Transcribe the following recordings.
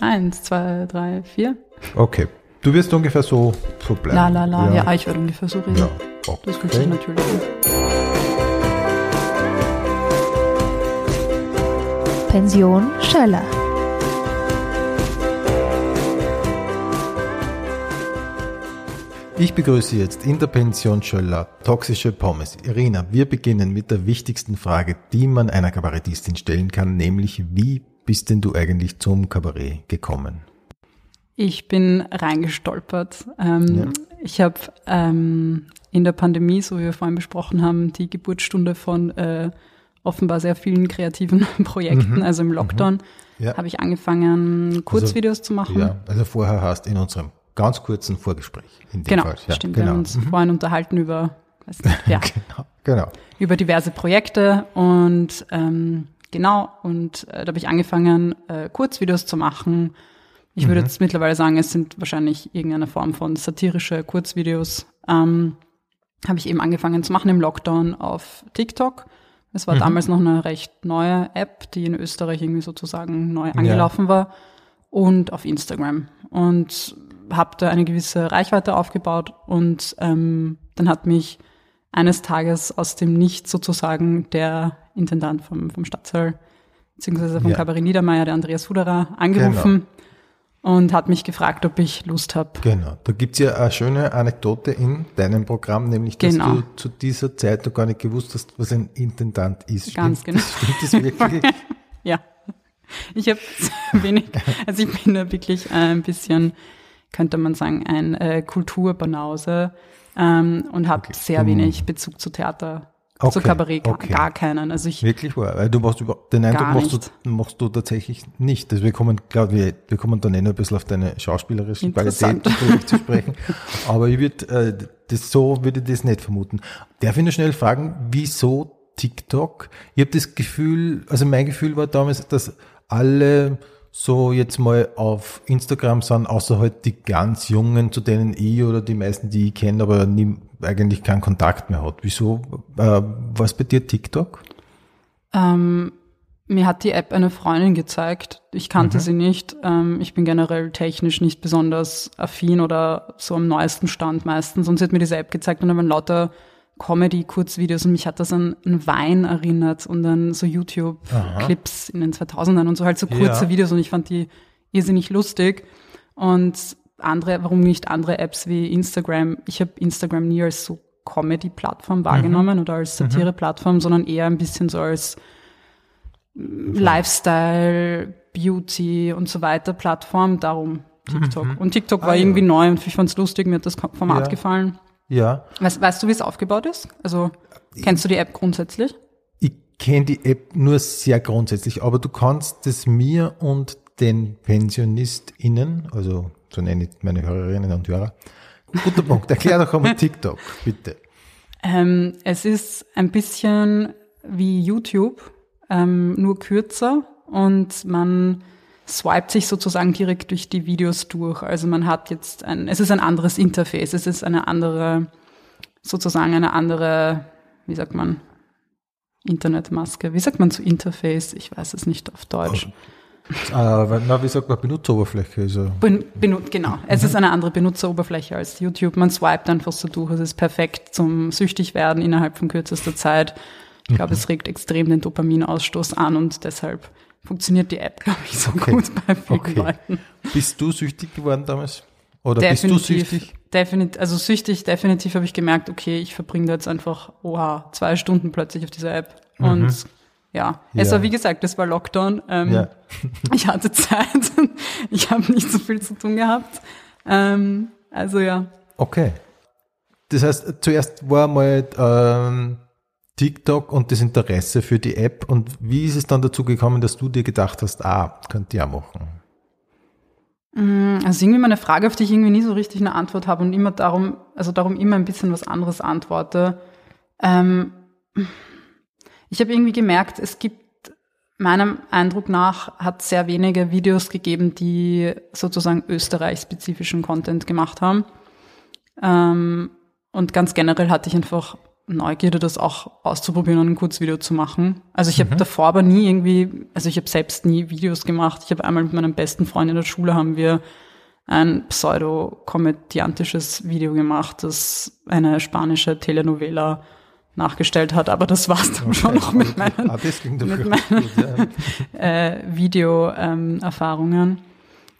Eins, zwei, drei, vier. Okay. Du wirst ungefähr so, so bleiben. La la la, ja, ich werde ungefähr so reden. Ja, Das fühlt sich okay. natürlich an. Pension Schöller. Ich begrüße jetzt in der Pension Schöller toxische Pommes. Irina, wir beginnen mit der wichtigsten Frage, die man einer Kabarettistin stellen kann, nämlich wie bist denn du eigentlich zum Kabarett gekommen? Ich bin reingestolpert. Ähm, Ich habe ähm, in der Pandemie, so wie wir vorhin besprochen haben, die Geburtsstunde von äh, offenbar sehr vielen kreativen Projekten, also im Lockdown, Ja. habe ich angefangen, Kurzvideos zu machen. Ja, also vorher hast in unserem ganz kurzen Vorgespräch. In dem Genau, Fall. Ja, stimmt. Wir Genau. haben uns vorhin unterhalten über, nicht, ja, genau. genau. über diverse Projekte und ähm, genau, und äh, da habe ich angefangen, äh, Kurzvideos zu machen. Ich würde jetzt mittlerweile sagen, es sind wahrscheinlich irgendeine Form von satirische Kurzvideos. Ähm, habe ich eben angefangen zu machen im Lockdown auf TikTok. Es war damals noch eine recht neue App, die in Österreich irgendwie sozusagen neu angelaufen war. Und auf Instagram. Und habe da eine gewisse Reichweite aufgebaut. Und ähm, dann hat mich eines Tages aus dem Nichts sozusagen der Intendant vom, vom Stadtsaal, beziehungsweise vom Ja. Kabarett Niedermeyer, der Andreas Fuderer, angerufen und hat mich gefragt, ob ich Lust habe. Genau. Da gibt's ja eine schöne Anekdote in deinem Programm, nämlich, dass Genau. du zu dieser Zeit noch gar nicht gewusst hast, was ein Intendant ist. Ganz stimmt Das, stimmt das wirklich? Ja. Ich habe wenig, also ich bin da wirklich ein bisschen, könnte man sagen, ein äh, Kulturbanause ähm, und habe sehr wenig Bezug zu Theater, zu Okay, Kabarett, gar, okay. gar keinen. Also ich, Wirklich wahr, weil du machst über, den Eindruck machst du, machst du tatsächlich nicht. Also wir kommen, glaube wir, wir kommen dann eh noch ein bisschen auf deine schauspielerischen. Qualitäten zu sprechen. Aber ich würde, äh, das so würde ich das nicht vermuten. Darf ich nur schnell fragen, wieso TikTok? Ich habe das Gefühl, also mein Gefühl war damals, dass alle so jetzt mal auf Instagram sind, außer halt die ganz Jungen, zu denen ich oder die meisten, die ich kenne, aber nie, eigentlich keinen Kontakt mehr hat. Wieso, äh, was bei dir TikTok? ähm, mir hat die App eine Freundin gezeigt. Ich kannte sie nicht. Ähm, ich bin generell technisch nicht besonders affin oder so am neuesten Stand meistens. Und sie hat mir diese App gezeigt und dann waren lauter Comedy-Kurzvideos und mich hat das an, an Wein erinnert und an so YouTube-Clips in den 2000ern und so halt so kurze Ja. Videos und ich fand die irrsinnig lustig. Und andere, warum nicht andere Apps wie Instagram? Ich habe Instagram nie als so Comedy-Plattform wahrgenommen oder als Satire-Plattform, sondern eher ein bisschen so als Lifestyle, Beauty und so weiter Plattform. Darum TikTok. Und TikTok war Ah, ja. irgendwie neu und ich fand's lustig, mir hat das Format Ja. gefallen. Ja, Weißt, weißt du, wie es aufgebaut ist? Also kennst du die App grundsätzlich? ich kenne die App nur sehr grundsätzlich, aber du kannst es mir und den PensionistInnen, also so nenne ich meine Hörerinnen und Hörer, guter Punkt, erklär doch einmal TikTok, bitte. Ähm, es ist ein bisschen wie YouTube, ähm, nur kürzer und man swiped sich sozusagen direkt durch die Videos durch. Also man hat jetzt ein, es ist ein anderes Interface, es ist eine andere, sozusagen eine andere, wie sagt man, Internetmaske. Wie sagt man zu Interface? Ich weiß es nicht auf Deutsch. Äh, na, wie sagt man, Benutzeroberfläche, also, Ben, benut, genau. Es ist eine andere Benutzeroberfläche als YouTube. Man swiped einfach so durch. Es ist perfekt zum süchtig werden innerhalb von kürzester Zeit. Ich glaube, es regt extrem den Dopaminausstoß an und deshalb funktioniert die App, glaube ich, so Okay. gut bei vielen Okay. Leuten. bist du süchtig geworden damals? Oder bist du süchtig? Definitiv, also süchtig, definitiv habe ich gemerkt, okay, ich verbringe da jetzt einfach, oha, zwei Stunden plötzlich auf dieser App. Und ja, es Ja. war wie gesagt, es war Lockdown. Ähm, Ja. Ich hatte Zeit, ich habe nicht so viel zu tun gehabt. Ähm, also ja, Okay. Das heißt, zuerst war mal ähm, TikTok und das Interesse für die App und wie ist es dann dazu gekommen, dass du dir gedacht hast, ah, könnte ich auch machen? also irgendwie mal eine Frage, auf die ich irgendwie nie so richtig eine Antwort habe und immer darum, also darum immer ein bisschen was anderes antworte. Ähm, ich habe irgendwie gemerkt, es gibt meinem Eindruck nach hat sehr wenige Videos gegeben, die sozusagen österreichspezifischen Content gemacht haben. Ähm, und ganz generell hatte ich einfach Neugierde, das auch auszuprobieren und ein Kurzvideo zu machen. Also ich habe davor aber nie irgendwie, also ich habe selbst nie Videos gemacht. Ich habe einmal mit meinem besten Freund in der Schule haben wir ein pseudo-komödiantisches Video gemacht, das eine spanische Telenovela nachgestellt hat, aber das war's dann schon noch mit meinen, Ah, das klingt mit meinen äh, Video-Erfahrungen.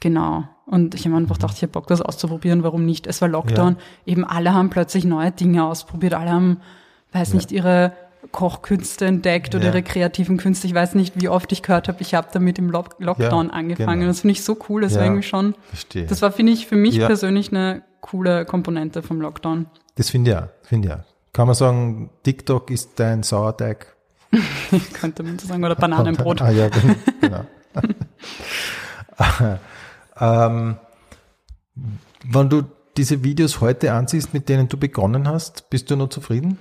genau. Und ich habe einfach gedacht, ich habe Bock, das auszuprobieren. Warum nicht? Es war Lockdown. Eben alle haben plötzlich neue Dinge ausprobiert. Alle haben, weiß nicht, ihre Kochkünste entdeckt oder Ja. ihre kreativen Künste. Ich weiß nicht, wie oft ich gehört habe, ich habe damit im Lock Lockdown Ja, angefangen. genau. Das finde ich so cool. Das war Ja. irgendwie schon, Verstehe. das war, finde ich, für mich Ja. persönlich eine coole Komponente vom Lockdown. Das finde ich auch, finde ich auch. Kann man sagen, TikTok ist dein Sauerteig? Könnte man so sagen. Oder Bananenbrot. Ah ja, gen- genau. ähm, wenn du diese Videos heute ansiehst, mit denen du begonnen hast, bist du noch zufrieden?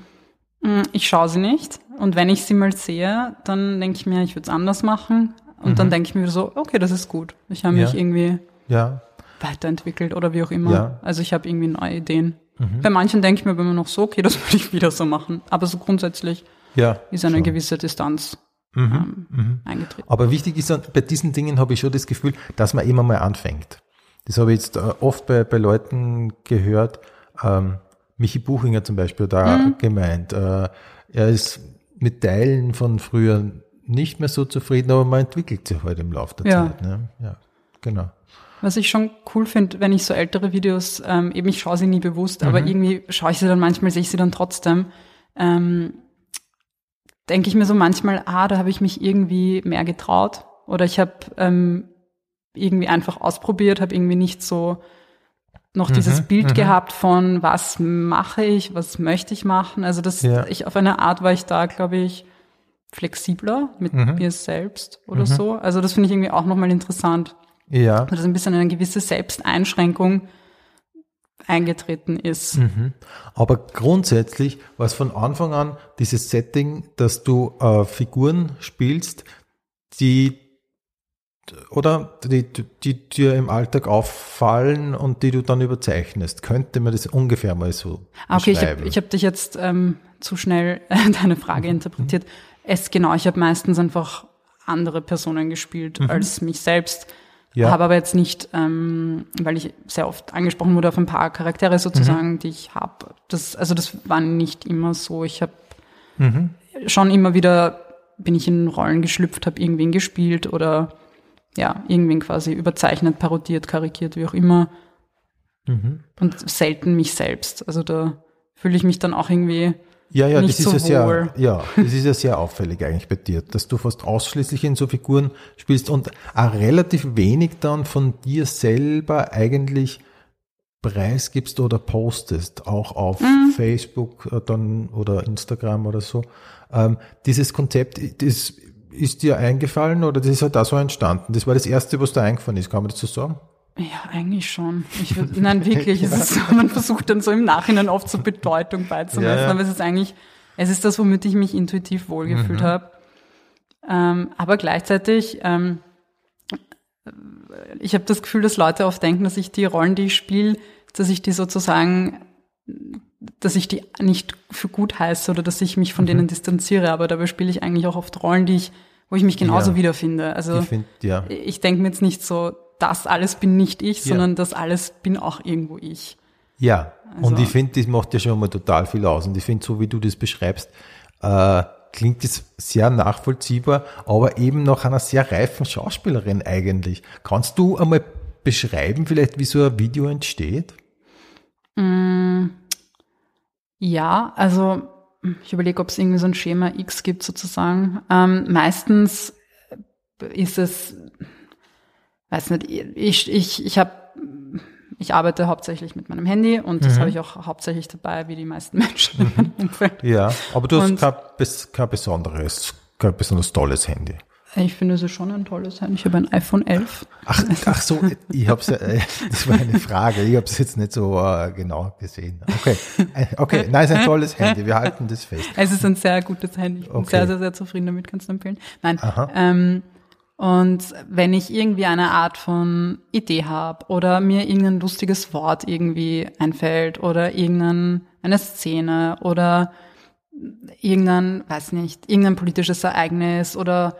Mm, Ich schaue sie nicht. Und wenn ich sie mal sehe, dann denke ich mir, ich würde es anders machen. Und dann denke ich mir so, okay, das ist gut. Ich habe Mhm. Ja. mich irgendwie Ja, weiterentwickelt oder wie auch immer. Ja. Mhm. Also ich habe irgendwie neue Ideen. Bei manchen denke ich mir aber immer noch so, okay, das würde ich wieder so machen. Aber so grundsätzlich ja. ist eine schon. gewisse Distanz Mhm, ähm, eingetreten. Aber wichtig ist, dann, bei diesen Dingen habe ich schon das Gefühl, dass man immer mal anfängt. Das habe ich jetzt äh, oft bei, bei Leuten gehört. Ähm, Michi Buchinger zum Beispiel da Mhm. gemeint, äh, er ist mit Teilen von früher nicht mehr so zufrieden, aber man entwickelt sich halt im Laufe der Ja. Zeit. Ne? Ja, genau. Was ich schon cool finde, wenn ich so ältere Videos, ähm, eben ich schaue sie nie bewusst, Mhm. aber irgendwie schaue ich sie dann manchmal, sehe ich sie dann trotzdem, ähm, denke ich mir so manchmal, ah, da habe ich mich irgendwie mehr getraut oder ich habe ähm, irgendwie einfach ausprobiert, habe irgendwie nicht so noch Mhm, dieses Bild gehabt von, was mache ich, was möchte ich machen. Also das, Ja. ich auf eine Art war ich da, glaube ich, flexibler mit Mhm. mir selbst oder so. Also das finde ich irgendwie auch nochmal interessant Ja. dass ein bisschen eine gewisse Selbsteinschränkung eingetreten ist. Mhm. Aber grundsätzlich war es von Anfang an dieses Setting, dass du äh, Figuren spielst, die oder die, die dir im Alltag auffallen und die du dann überzeichnest. Könnte man das ungefähr mal so Ah, okay, ich habe beschreiben? hab dich jetzt ähm, zu schnell äh, deine Frage interpretiert. Es genau, ich habe meistens einfach andere Personen gespielt als mich selbst. Ja. Habe aber jetzt nicht, ähm, weil ich sehr oft angesprochen wurde auf ein paar Charaktere sozusagen, die ich habe. Das, also das war nicht immer so. Ich habe schon immer wieder bin ich in Rollen geschlüpft, habe irgendwen gespielt oder ja, irgendwen quasi überzeichnet, parodiert, karikiert, wie auch immer. Und selten mich selbst. Also da fühle ich mich dann auch irgendwie Ja, ja, das ist so ja sehr, ja, das ist ja sehr auffällig eigentlich bei dir, dass du fast ausschließlich in so Figuren spielst und auch relativ wenig dann von dir selber eigentlich preisgibst oder postest, auch auf Mhm. Facebook äh, dann oder Instagram oder so. Ähm, dieses Konzept, das ist dir eingefallen oder das ist halt da so entstanden? Das war das erste, was da eingefallen ist, kann man das so sagen? Ja, eigentlich schon. Ich würd, nein, wirklich. Es ist so, man versucht dann so im Nachhinein oft so Bedeutung beizumessen, Ja, ja. aber es ist eigentlich, es ist das, womit ich mich intuitiv wohlgefühlt Mhm. habe. Ähm, aber gleichzeitig, ähm, ich habe das Gefühl, dass Leute oft denken, dass ich die Rollen, die ich spiele, dass ich die sozusagen, dass ich die nicht für gut heiße oder dass ich mich Mhm. von denen distanziere, aber dabei spiele ich eigentlich auch oft Rollen, die ich, wo ich mich genauso Ja. wiederfinde. Also Ich finde, ja. ich denke mir jetzt nicht so, das alles bin nicht ich, Ja. sondern das alles bin auch irgendwo ich. Ja, und Also- ich finde, das macht ja schon mal total viel aus. Und ich finde, so wie du das beschreibst, äh, klingt es sehr nachvollziehbar, aber eben nach einer sehr reifen Schauspielerin eigentlich. Kannst du einmal beschreiben, vielleicht, wie so ein Video entsteht? Ja, also ich überlege, ob es irgendwie so ein Schema X gibt sozusagen. Ähm, meistens ist es, weiß nicht, ich, ich, ich habe, ich arbeite hauptsächlich mit meinem Handy und Mhm. das habe ich auch hauptsächlich dabei, wie die meisten Menschen in meinem Umfeld. Ja, aber du hast Und- kein, bes- kein besonderes, kein besonders tolles Handy. Ich finde es schon ein tolles Handy. Ich habe ein iPhone 11. Ach, ach so, ich hab's, äh, das war eine Frage. Ich habe es jetzt nicht so äh, genau gesehen. Okay, Äh, okay, nein, es ist ein tolles Handy. Wir halten das fest. Es ist ein sehr gutes Handy. Ich bin Okay. sehr, sehr, sehr zufrieden damit, kannst du empfehlen. Nein. Aha. Ähm, und wenn ich irgendwie eine Art von Idee habe oder mir irgendein lustiges Wort irgendwie einfällt oder irgendeine eine Szene oder irgendein, weiß nicht, irgendein politisches Ereignis oder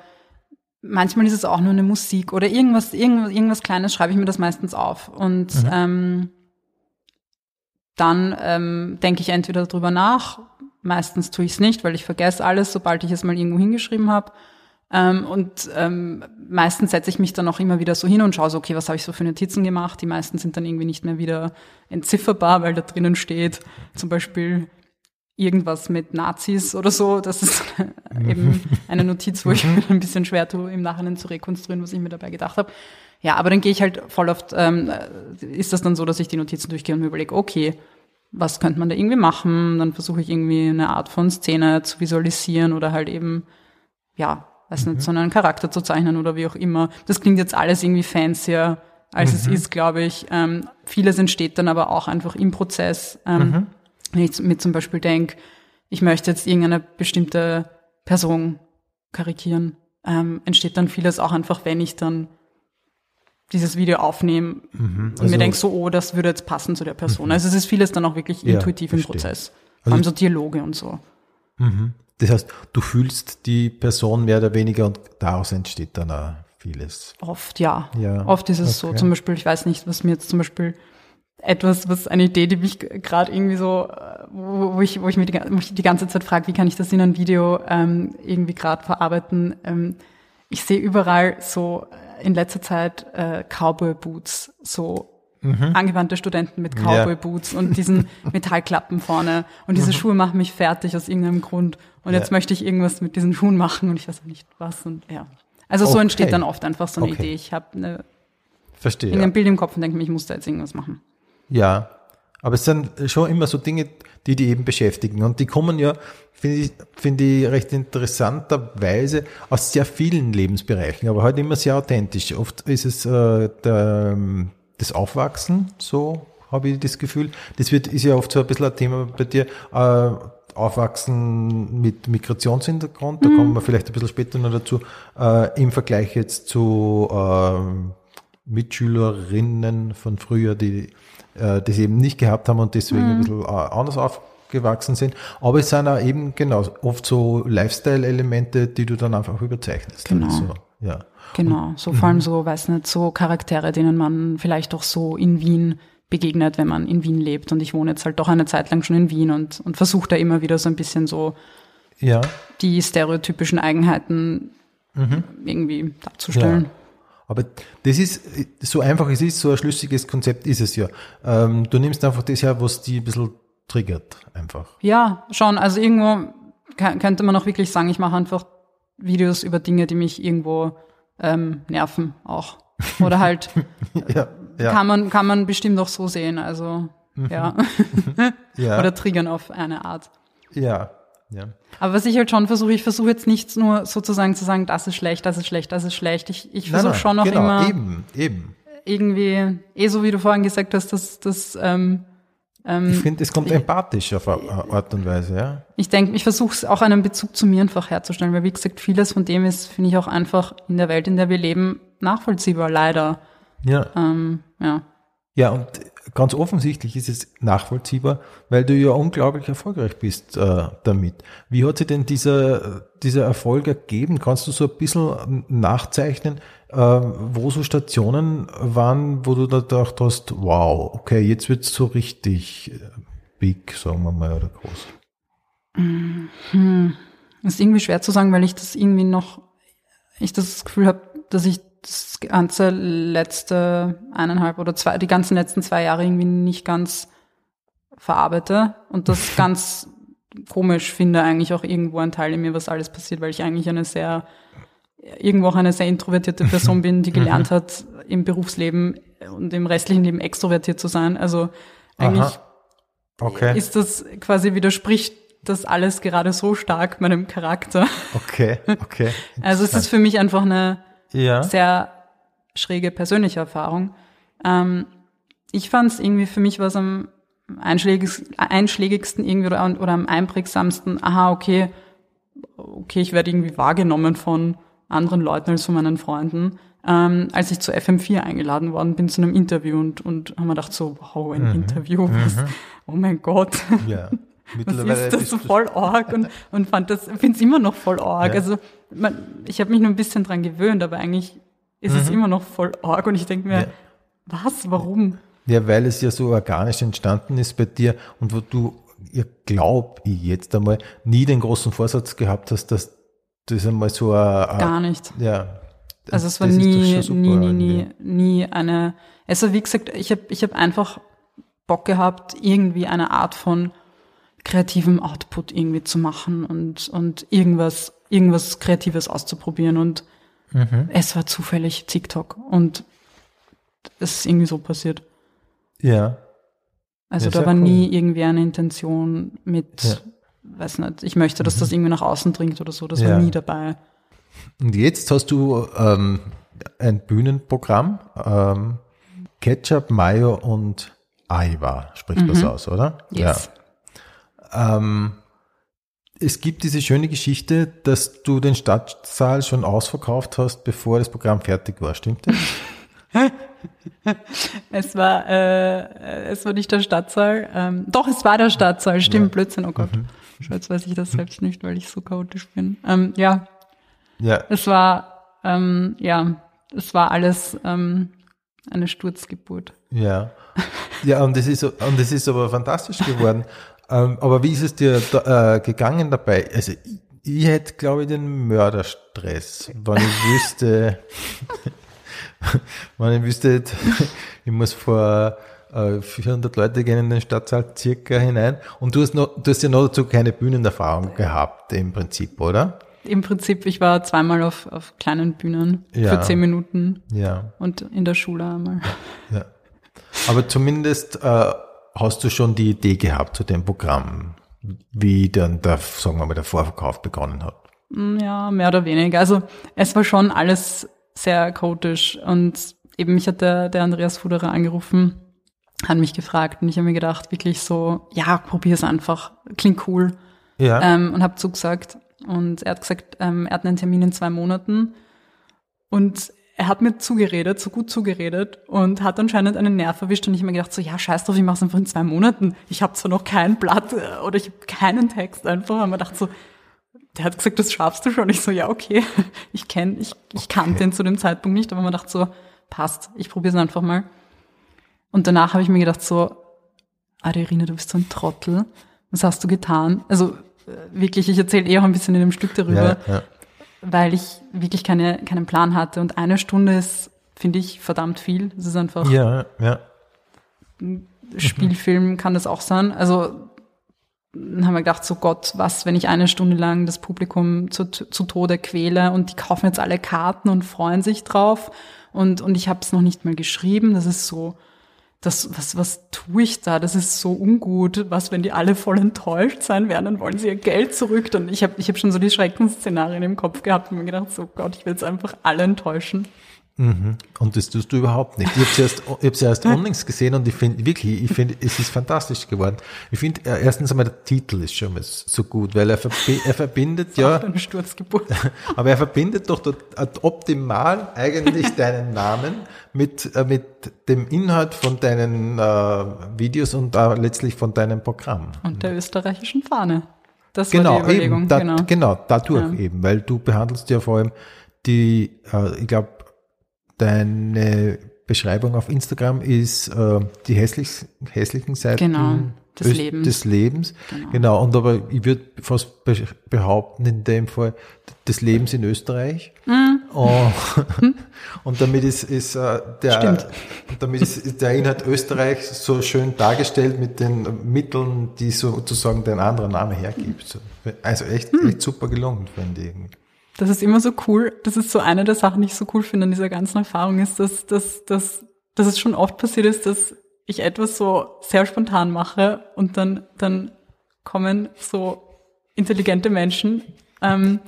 manchmal ist es auch nur eine Musik oder irgendwas, irgendwas, irgendwas Kleines schreibe ich mir das meistens auf. Und Mhm. ähm, dann ähm, denke ich entweder drüber nach, meistens tue ich es nicht, weil ich vergesse alles, sobald ich es mal irgendwo hingeschrieben habe. Ähm, und ähm, meistens setze ich mich dann auch immer wieder so hin und schaue so, okay, was habe ich so für Notizen gemacht? Die meisten sind dann irgendwie nicht mehr wieder entzifferbar, weil da drinnen steht zum Beispiel irgendwas mit Nazis oder so. Das ist eben eine Notiz, wo ich mir ein bisschen schwer tue, im Nachhinein zu rekonstruieren, was ich mir dabei gedacht habe. Ja, aber dann gehe ich halt voll oft, ähm, äh, ist das dann so, dass ich die Notizen durchgehe und mir überlege, okay, was könnte man da irgendwie machen? Dann versuche ich irgendwie eine Art von Szene zu visualisieren oder halt eben, ja, weiß nicht, so einen Charakter zu zeichnen oder wie auch immer. Das klingt jetzt alles irgendwie fancier, als es ist, glaube ich. Ähm, vieles entsteht dann aber auch einfach im Prozess. Ähm, Wenn ich mir zum Beispiel denke, ich möchte jetzt irgendeine bestimmte Person karikieren, ähm, entsteht dann vieles auch einfach, wenn ich dann dieses Video aufnehme und Also- mir denke so, oh, das würde jetzt passen zu der Person. Also es ist vieles dann auch wirklich Ja, intuitiv im verstehe. Prozess. Vor Also- allem so Dialoge und so. Das heißt, du fühlst die Person mehr oder weniger und daraus entsteht dann auch vieles. Oft, ja. Ja, Oft ist es so. okay. Zum Beispiel, ich weiß nicht, was mir jetzt zum Beispiel etwas, was eine Idee, die mich gerade irgendwie so, wo, wo ich, wo ich mir die, die ganze Zeit frage, wie kann ich das in ein Video ähm, irgendwie gerade verarbeiten? Ähm, ich sehe überall so äh, in letzter Zeit äh, Cowboy Boots, so angewandte Studenten mit Mhm. Ja. Cowboy Boots und diesen Metallklappen vorne. Und diese Schuhe machen mich fertig aus irgendeinem Grund. Und jetzt. Ja. möchte ich irgendwas mit diesen Schuhen machen und ich weiß auch nicht was. Und ja. Also so Okay. entsteht dann oft einfach so eine Okay. Idee. Ich habe eine, Verstehe. irgendein Bild im Kopf und denke mir, ich muss da jetzt irgendwas machen. Ja, aber es sind schon immer so Dinge, die die eben beschäftigen. Und die kommen ja, finde ich, finde ich recht interessanterweise aus sehr vielen Lebensbereichen, aber halt immer sehr authentisch. Oft ist es äh, der, ähm, das Aufwachsen, so habe ich das Gefühl. Das wird, ist ja oft so ein bisschen ein Thema bei dir. Äh, Aufwachsen mit Migrationshintergrund, da kommen wir vielleicht ein bisschen später noch dazu, äh, im Vergleich jetzt zu ähm, Mitschülerinnen von früher, die äh, das eben nicht gehabt haben und deswegen ein bisschen äh, anders aufgewachsen sind. Aber es sind auch eben genau oft so Lifestyle-Elemente, die du dann einfach überzeichnest. Genau. Also, ja. Genau, so vor allem so, weiß nicht, so Charaktere, denen man vielleicht auch so in Wien begegnet, wenn man in Wien lebt. Und ich wohne jetzt halt doch eine Zeit lang schon in Wien und, und versuche da immer wieder so ein bisschen so Ja, die stereotypischen Eigenheiten irgendwie darzustellen. Ja. aber das ist, so einfach es ist, so ein schlüssiges Konzept ist es ja. Ähm, du nimmst einfach das her, was die ein bisschen triggert, einfach. Ja, schon. Also irgendwo könnte man auch wirklich sagen, ich mache einfach Videos über Dinge, die mich irgendwo ähm, nerven auch. Oder halt Ja, ja, kann man kann man bestimmt auch so sehen. Also ja. ja, Oder triggern auf eine Art. ja, ja. Aber was ich halt schon versuche, ich versuche jetzt nicht nur sozusagen zu sagen, das ist schlecht, das ist schlecht, das ist schlecht. Ich, ich versuche schon noch genau, immer eben, eben. irgendwie, eh so wie du vorhin gesagt hast, dass das ähm, Ich finde, es kommt empathisch auf Art und Weise, ja. ich denke, ich versuche es auch einen Bezug zu mir einfach herzustellen, weil wie gesagt, vieles von dem ist, finde ich auch einfach in der Welt, in der wir leben, nachvollziehbar, leider. Ja. Ähm, ja. Ja, und ganz offensichtlich ist es nachvollziehbar, weil du ja unglaublich erfolgreich bist äh, damit. Wie hat sich denn dieser, dieser Erfolg ergeben? Kannst du so ein bisschen nachzeichnen, äh, wo so Stationen waren, wo du da gedacht hast, wow, okay, jetzt wird's so richtig äh, big, sagen wir mal, oder groß? Das ist irgendwie schwer zu sagen, weil ich das irgendwie noch, ich das Gefühl habe, dass ich das ganze letzte eineinhalb oder zwei, die ganzen letzten zwei Jahre irgendwie nicht ganz verarbeite und das ganz komisch finde eigentlich auch irgendwo ein Teil in mir, was alles passiert, weil ich eigentlich eine sehr, irgendwo auch eine sehr introvertierte Person bin, die gelernt hat, im Berufsleben und im restlichen Leben extrovertiert zu sein. Also eigentlich. Okay, ist das quasi widerspricht das alles gerade so stark meinem Charakter. okay, okay. Also es ist für mich einfach eine ja, sehr schräge persönliche Erfahrung. Ähm, ich fand es irgendwie, für mich was am einschlägigsten, einschlägigsten irgendwie oder, oder am einprägsamsten, aha, okay, okay, ich werde irgendwie wahrgenommen von anderen Leuten als von meinen Freunden. Ähm, als ich zu FM4 eingeladen worden bin zu einem Interview und, und haben wir gedacht so, wow, ein Interview, was, oh mein Gott. ja. Mittlerweile ist das so voll arg und, und fand das, finde es immer noch voll arg. Ja. Also man, ich habe mich nur ein bisschen dran gewöhnt, aber eigentlich ist es immer noch voll arg und ich denke mir, Mhm. Ja. was, warum? Ja, weil es ja so organisch entstanden ist bei dir und wo du, ja, glaub ich jetzt einmal, nie den großen Vorsatz gehabt hast, dass das einmal so ein, Gar nicht. ja. Also es war das nie, super nie, nie, nie, nie eine, also wie gesagt, ich habe ich hab einfach Bock gehabt, irgendwie eine Art von kreativem Output irgendwie zu machen und, und irgendwas, irgendwas Kreatives auszuprobieren und Mhm. es war zufällig TikTok und es ist irgendwie so passiert. Ja. Also Ja, da war cool. nie irgendwie eine Intention mit, Ja. weiß nicht, ich möchte, dass das irgendwie nach außen dringt oder so, das Ja. war nie dabei. Und jetzt hast du ähm, ein Bühnenprogramm, ähm, Ketchup, Mayo und Aiwa, spricht das aus, oder? Mhm. Yes. Ja. Ähm, es gibt diese schöne Geschichte, dass du den Stadtsaal schon ausverkauft hast, bevor das Programm fertig war, stimmt das? Es war, äh, es war nicht der Stadtsaal. Ähm, doch, es war der Stadtsaal. Stimmt, Blödsinn. Oh Gott. Schon Jetzt weiß ich das selbst nicht, weil ich so chaotisch bin. Ähm, ja, Ja, es war, ähm, ja, es war alles ähm, eine Sturzgeburt. Ja. Ja, und das ist, und das ist aber fantastisch geworden. ähm, aber wie ist es dir da, äh, gegangen dabei? Also, ich, ich hätte, glaube ich, den Mörderstress, wenn ich wüsste, wenn ich wüsste, ich muss vor äh, 400 Leute gehen in den Stadtsaal circa hinein. Und du hast, noch, du hast ja noch dazu keine Bühnenerfahrung gehabt, im Prinzip, oder? Im Prinzip, ich war zweimal auf, auf kleinen Bühnen Ja. für zehn Minuten Ja. und in der Schule einmal. Ja. Aber zumindest äh, hast du schon die Idee gehabt zu dem Programm, wie dann der, sagen wir mal, der Vorverkauf begonnen hat. Mm, Ja, mehr oder weniger. Also es war schon alles sehr chaotisch und eben mich hat der, der Andreas Fuderer angerufen, hat mich gefragt und ich habe mir gedacht, wirklich so, ja, probier es einfach, klingt cool Ja. ähm, und habe zugesagt und er hat gesagt, ähm, er hat einen Termin in zwei Monaten und er hat mir zugeredet, so gut zugeredet und hat anscheinend einen Nerv erwischt und ich habe mir gedacht, so ja, scheiß drauf, ich mache es einfach in zwei Monaten. Ich habe zwar noch kein Blatt äh, oder ich habe keinen Text einfach, aber mir gedacht so, der hat gesagt, das schaffst du schon. Ich so, ja, okay. Ich kenne, ich, ich kannte ihn zu dem Zeitpunkt nicht, aber man dachte so, passt, ich probiere es einfach mal. Und danach habe ich mir gedacht so, Aderina, du bist so ein Trottel. Was hast du getan? Also äh, wirklich, ich erzähle eher auch ein bisschen in dem Stück darüber, ja, ja. Weil ich wirklich keine, keinen Plan hatte. Und eine Stunde ist, finde ich, verdammt viel. Es ist einfach ja, ja. Spielfilm kann das auch sein. Also dann haben wir gedacht, so Gott, was, wenn ich eine Stunde lang das Publikum zu, zu Tode quäle und die kaufen jetzt alle Karten und freuen sich drauf und, und ich habe es noch nicht mal geschrieben. Das ist so, das, was, was tue ich da? Das ist so ungut. Was, wenn die alle voll enttäuscht sein werden, dann wollen sie ihr Geld zurück. Und ich habe ich hab schon so die Schreckensszenarien im Kopf gehabt und mir gedacht, so Gott, ich will jetzt einfach alle enttäuschen. Und das tust du überhaupt nicht. Ich habe sie erst, ich hab's erst unlängst gesehen und ich finde wirklich, ich finde, es ist fantastisch geworden. Ich finde, äh, erstens einmal der Titel ist schon mal so gut, weil er, verbi er verbindet ja, aber er verbindet doch dort, äh, optimal eigentlich deinen Namen mit, äh, mit dem Inhalt von deinen äh, Videos und äh, letztlich von deinem Programm. Und der österreichischen Fahne. Das Genau, war die Überlegung. eben, da, genau. genau, dadurch Ja. eben, weil du behandelst ja vor allem die, äh, ich glaube, deine Beschreibung auf Instagram ist äh, die hässlich, hässlichen Seiten Genau, des Öst- Lebens. des Lebens. Genau. und aber ich würde fast be behaupten, in dem Fall des Lebens in Österreich. Mhm. Oh, und damit ist, ist äh, der damit ist, der Inhalt Österreich so schön dargestellt mit den Mitteln, die sozusagen den anderen Namen hergibt. So, Also echt, Hm. echt super gelungen, finde ich. Das ist immer so cool. Das ist so eine der Sachen, die ich so cool finde an dieser ganzen Erfahrung, ist, dass, dass, dass, dass es schon oft passiert ist, dass ich etwas so sehr spontan mache und dann, dann kommen so intelligente Menschen, ähm,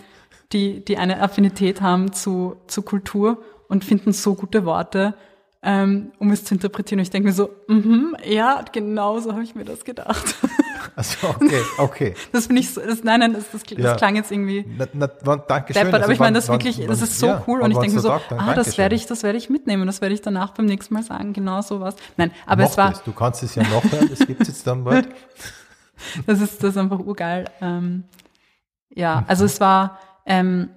die, die eine Affinität haben zu, zu Kultur und finden so gute Worte, ähm, um es zu interpretieren. Und ich denke mir so, mhm, ja, genau so habe ich mir das gedacht. Also okay, okay. Das finde ich so, das, nein, nein, das, das, das Ja. klang jetzt irgendwie Na, na, wann, danke schön. aber ich meine, das wirklich, das ist so cool und ich denke mir so, ah, das werde ich, das werde ich mitnehmen, das werde ich danach beim nächsten Mal sagen, genau sowas. Nein, aber es war, Du kannst es ja noch hören, das gibt es jetzt dann bald. das ist das ist einfach urgeil. Ähm, ja, also es war ähm,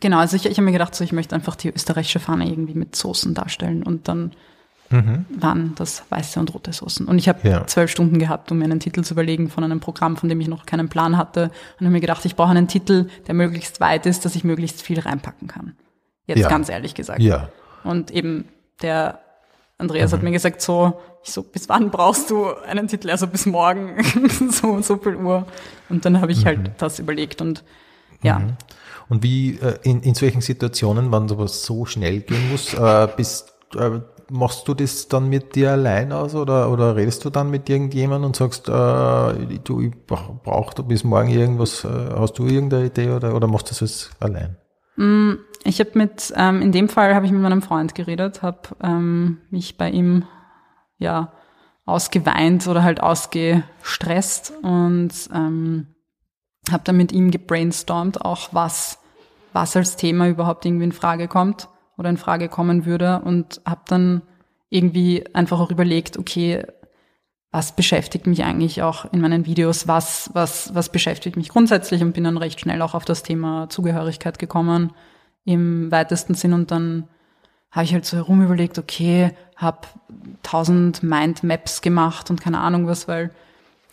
genau, also ich, ich habe mir gedacht, so ich möchte einfach die österreichische Fahne irgendwie mit Soßen darstellen und dann waren das weiße und rote Soßen. Und ich habe Ja. zwölf Stunden gehabt, um mir einen Titel zu überlegen von einem Programm, von dem ich noch keinen Plan hatte. Und habe mir gedacht, ich brauche einen Titel, der möglichst weit ist, dass ich möglichst viel reinpacken kann. Jetzt Ja. ganz ehrlich gesagt. Ja. Und eben der Andreas Mhm. hat mir gesagt, so, ich so, bis wann brauchst du einen Titel? Also bis morgen, so und so viel Uhr. Und dann habe ich Mhm. halt das überlegt und ja. Und wie äh, in, in solchen Situationen, wenn sowas so schnell gehen muss, äh, bist, äh, machst du das dann mit dir allein aus oder, oder redest du dann mit irgendjemandem und sagst, äh, du, ich brauch, du bis morgen irgendwas, äh, hast du irgendeine Idee oder, oder machst du das allein? Ich habe mit, ähm, in dem Fall habe ich mit meinem Freund geredet, habe ähm, mich bei ihm ja ausgeweint oder halt ausgestresst und ähm, habe dann mit ihm gebrainstormt, auch was, was als Thema überhaupt irgendwie in Frage kommt oder in Frage kommen würde und habe dann irgendwie einfach auch überlegt, okay, was beschäftigt mich eigentlich auch in meinen Videos, was, was, was beschäftigt mich grundsätzlich? Und bin dann recht schnell auch auf das Thema Zugehörigkeit gekommen im weitesten Sinn. Und dann habe ich halt so herum überlegt, okay, habe tausend Mindmaps gemacht und keine Ahnung was, weil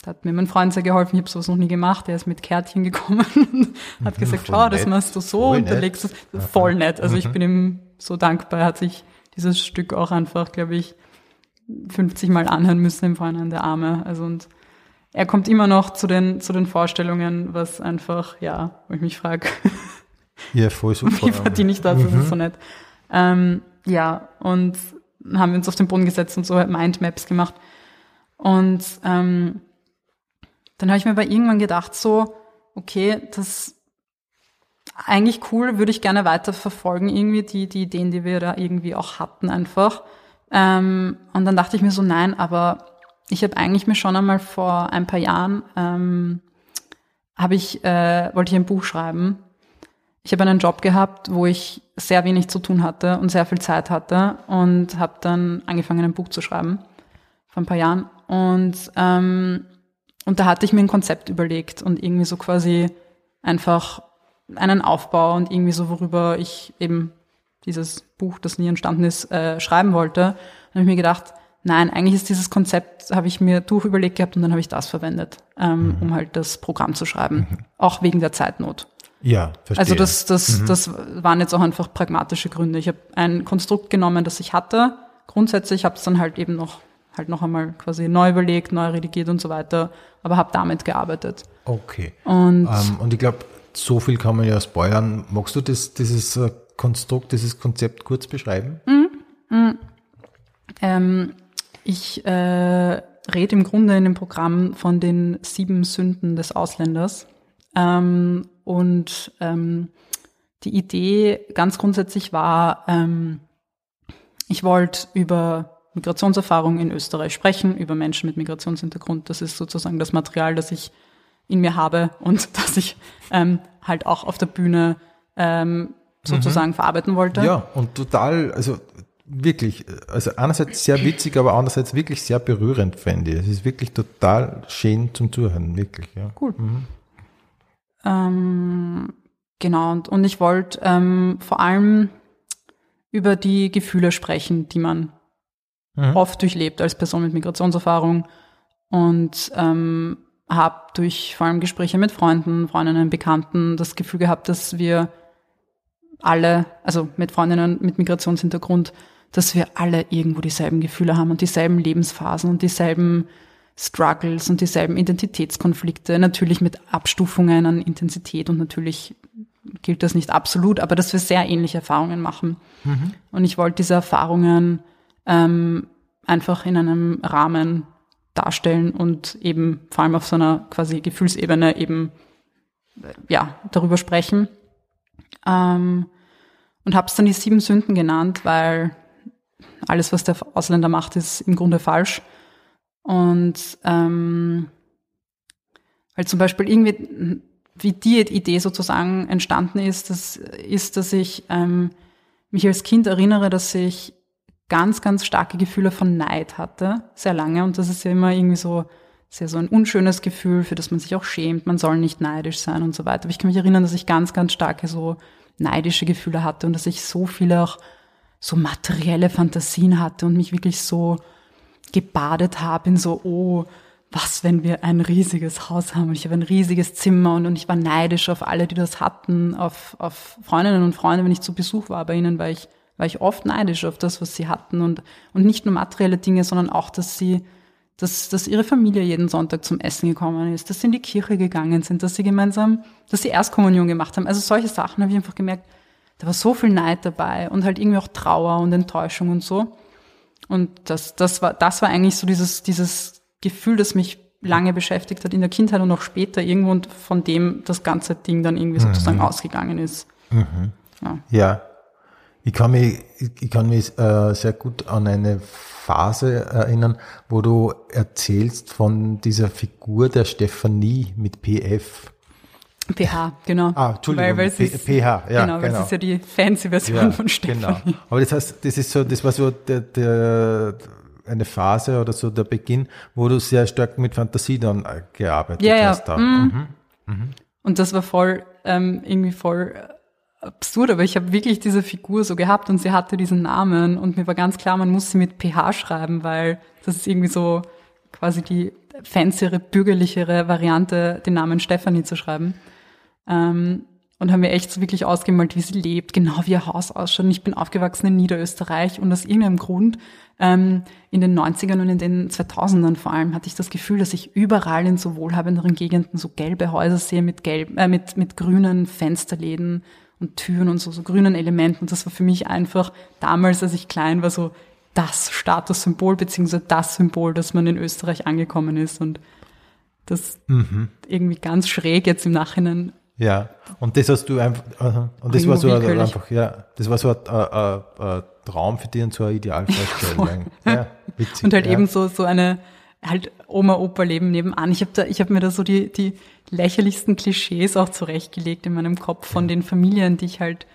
da hat mir mein Freund sehr geholfen, ich habe sowas noch nie gemacht, er ist mit Kärtchen gekommen und hat gesagt, voll schau, das machst du so Voll und nett. legst du es voll nett. Also ich bin ihm so dankbar, hat sich dieses Stück auch einfach, glaube ich, 50 Mal anhören müssen im Vorhinein, der Arme. Also und er kommt immer noch zu den, zu den Vorstellungen, was einfach, ja, wo ich mich frage, Ja, voll super. wie verdiene ich das? Das ist so nett. Ähm, ja, und haben wir uns auf den Boden gesetzt und so Mindmaps gemacht. Und ähm, dann habe ich mir aber irgendwann gedacht, so, okay, das eigentlich cool, würde ich gerne weiter verfolgen, irgendwie die, die Ideen, die wir da irgendwie auch hatten, einfach. Ähm, und dann dachte ich mir so, nein, aber ich habe eigentlich mir schon einmal vor ein paar Jahren, ähm, habe ich, äh, wollte ich ein Buch schreiben. Ich habe einen Job gehabt, wo ich sehr wenig zu tun hatte und sehr viel Zeit hatte und habe dann angefangen, ein Buch zu schreiben vor ein paar Jahren. Und, ähm, und da hatte ich mir ein Konzept überlegt und irgendwie so quasi einfach einen Aufbau und irgendwie so, worüber ich eben dieses Buch, das nie entstanden ist, äh, schreiben wollte. Dann habe ich mir gedacht, nein, eigentlich ist dieses Konzept, habe ich mir durchüberlegt gehabt und dann habe ich das verwendet, ähm, um halt das Programm zu schreiben. Auch wegen der Zeitnot. Ja, verstehe. Also das, das, das waren jetzt auch einfach pragmatische Gründe. Ich habe ein Konstrukt genommen, das ich hatte. Grundsätzlich habe es dann halt eben noch halt noch einmal quasi neu überlegt, neu redigiert und so weiter, aber habe damit gearbeitet. Okay. Und Ähm, und ich glaube, so viel kann man ja spoilern. Magst du das, dieses äh, Konstrukt, dieses Konzept kurz beschreiben? ähm, ich äh, rede im Grunde in dem Programm von den sieben Sünden des Ausländers. Ähm, und ähm, die Idee ganz grundsätzlich war, ähm, ich wollte über Migrationserfahrung in Österreich sprechen, über Menschen mit Migrationshintergrund. Das ist sozusagen das Material, das ich in mir habe und das ich ähm, halt auch auf der Bühne ähm, sozusagen verarbeiten wollte. Ja, und total, also wirklich, also einerseits sehr witzig, aber andererseits wirklich sehr berührend, fände ich. Es ist wirklich total schön zum Zuhören, wirklich, ja. Cool. Ähm, genau, und, und ich wollte ähm, vor allem über die Gefühle sprechen, die man oft durchlebt als Person mit Migrationserfahrung und ähm, habe durch vor allem Gespräche mit Freunden, Freundinnen, Bekannten das Gefühl gehabt, dass wir alle, also mit Freundinnen mit Migrationshintergrund, dass wir alle irgendwo dieselben Gefühle haben und dieselben Lebensphasen und dieselben Struggles und dieselben Identitätskonflikte, natürlich mit Abstufungen an Intensität und natürlich gilt das nicht absolut, aber dass wir sehr ähnliche Erfahrungen machen. Und ich wollte diese Erfahrungen ähm, einfach in einem Rahmen darstellen und eben vor allem auf so einer quasi Gefühlsebene eben ja darüber sprechen. Ähm, und habe es dann die sieben Sünden genannt, weil alles, was der Ausländer macht, ist im Grunde falsch. Und ähm, weil zum Beispiel irgendwie, wie die Idee sozusagen entstanden ist, das ist, dass ich ähm, mich als Kind erinnere, dass ich ganz, ganz starke Gefühle von Neid hatte, sehr lange. Und das ist ja immer irgendwie so sehr so ein unschönes Gefühl, für das man sich auch schämt, man soll nicht neidisch sein und so weiter. Aber ich kann mich erinnern, dass ich ganz, ganz starke so neidische Gefühle hatte und dass ich so viele auch so materielle Fantasien hatte und mich wirklich so gebadet habe in so, oh, was, wenn wir ein riesiges Haus haben und ich habe ein riesiges Zimmer und, und ich war neidisch auf alle, die das hatten, auf, auf Freundinnen und Freunde, wenn ich zu Besuch war bei ihnen, war ich, war ich oft neidisch auf das, was sie hatten und, und nicht nur materielle Dinge, sondern auch, dass sie, dass, dass ihre Familie jeden Sonntag zum Essen gekommen ist, dass sie in die Kirche gegangen sind, dass sie gemeinsam, dass sie Erstkommunion gemacht haben. Also solche Sachen habe ich einfach gemerkt, da war so viel Neid dabei und halt irgendwie auch Trauer und Enttäuschung und so. Und das, das war, das war eigentlich so dieses, dieses Gefühl, das mich lange beschäftigt hat in der Kindheit und auch später irgendwo und von dem das ganze Ding dann irgendwie sozusagen mhm. ausgegangen ist. Mhm. Ja. ja. Ich kann mich, ich kann mich äh, sehr gut an eine Phase erinnern, wo du erzählst von dieser Figur der Stephanie mit PF. PH, genau. Ah, Entschuldigung, weil, weil ist, PH, ja, genau. Genau. es ist ja die fancy Version ja, von Stephanie. Genau. Aber das heißt, das ist so, das war so der, der, eine Phase oder so der Beginn, wo du sehr stark mit Fantasie dann äh, gearbeitet ja, hast. Ja. Mhm. Mhm. Und das war voll, ähm, irgendwie voll absurd, aber ich habe wirklich diese Figur so gehabt und sie hatte diesen Namen und mir war ganz klar, man muss sie mit PH schreiben, weil das ist irgendwie so quasi die fanciere, bürgerlichere Variante, den Namen Stephanie zu schreiben. Ähm, und haben mir echt so wirklich ausgemalt, wie sie lebt, genau wie ihr Haus ausschaut. Und ich bin aufgewachsen in Niederösterreich und aus irgendeinem Grund ähm, in den 90ern und in den 2000ern vor allem hatte ich das Gefühl, dass ich überall in so wohlhabenderen Gegenden so gelbe Häuser sehe mit gelb, äh, mit, mit grünen Fensterläden und Türen und so, so grünen Elementen. Und das war für mich einfach damals, als ich klein war, so das Statussymbol beziehungsweise das Symbol, dass man in Österreich angekommen ist und das mhm. irgendwie ganz schräg jetzt im Nachhinein ja, und das hast du einfach, und das war so ein, einfach, ja, das war so ein, ein, ein, Traum für dich und so eine Idealvorstellung. ja, witzig, und halt ja. eben so, so eine, halt Oma-Opa-Leben nebenan. Ich habe da, ich habe mir da so die, die lächerlichsten Klischees auch zurechtgelegt in meinem Kopf von den Familien, die ich halt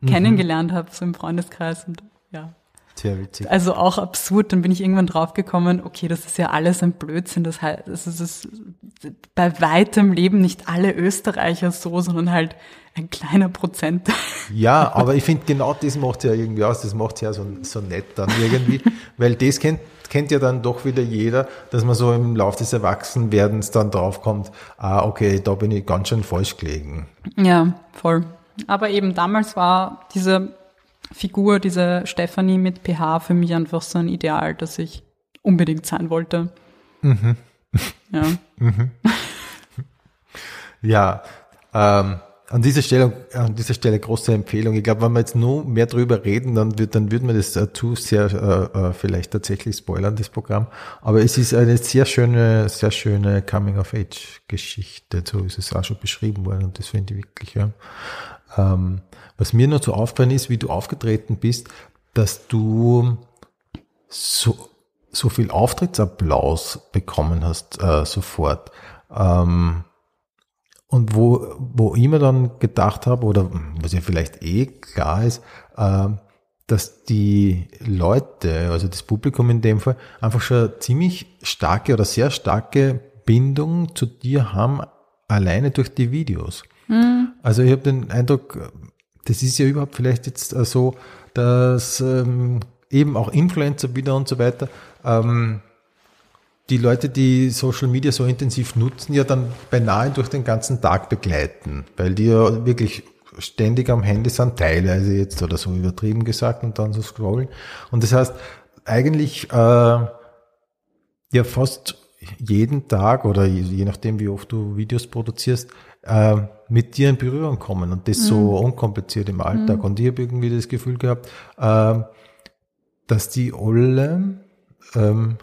mhm. kennengelernt habe, so im Freundeskreis und ja. Sehr witzig. Also auch absurd. Dann bin ich irgendwann draufgekommen, okay, das ist ja alles ein Blödsinn. Das heißt, das ist bei weitem leben nicht alle Österreicher so, sondern halt ein kleiner Prozent. Ja, aber ich finde genau das macht ja irgendwie aus. Das macht ja so, so nett dann irgendwie, weil das kennt, kennt ja dann doch wieder jeder, dass man so im Laufe des Erwachsenwerdens dann draufkommt, ah, okay, da bin ich ganz schön falsch gelegen. Ja, voll. Aber eben damals war diese Figur, diese Stephanie mit PH, für mich einfach so ein Ideal, das ich unbedingt sein wollte. Mhm. Ja. Mhm. ja, ähm, an dieser Stelle, an dieser Stelle große Empfehlung. Ich glaube, wenn wir jetzt nur mehr drüber reden, dann wird, dann würden wir das äh, zu sehr äh, äh, vielleicht tatsächlich spoilern, das Programm. Aber es ist eine sehr schöne, sehr schöne Coming-of-Age-Geschichte. So ist es auch schon beschrieben worden und das finde ich wirklich, ja. Ähm, was mir noch so aufgefallen ist, wie du aufgetreten bist, dass du so, so viel Auftrittsapplaus bekommen hast äh, sofort. Ähm, und wo, wo ich mir dann gedacht habe, oder was ja vielleicht eh klar ist, äh, dass die Leute, also das Publikum in dem Fall, einfach schon ziemlich starke oder sehr starke Bindung zu dir haben, alleine durch die Videos. Mhm. Also ich habe den Eindruck, das ist ja überhaupt vielleicht jetzt äh, so, dass ähm, eben auch Influencer wieder und so weiter, ähm, die Leute, die Social Media so intensiv nutzen, ja dann beinahe durch den ganzen Tag begleiten, weil die ja wirklich ständig am Handy sind, teilweise jetzt oder so übertrieben gesagt und dann so scrollen. Und das heißt, eigentlich äh, ja fast jeden Tag oder je nachdem, wie oft du Videos produzierst, äh, mit dir in Berührung kommen und das mhm. so unkompliziert im Alltag. Mhm. Und ich habe irgendwie das Gefühl gehabt, äh, dass die alle ähm,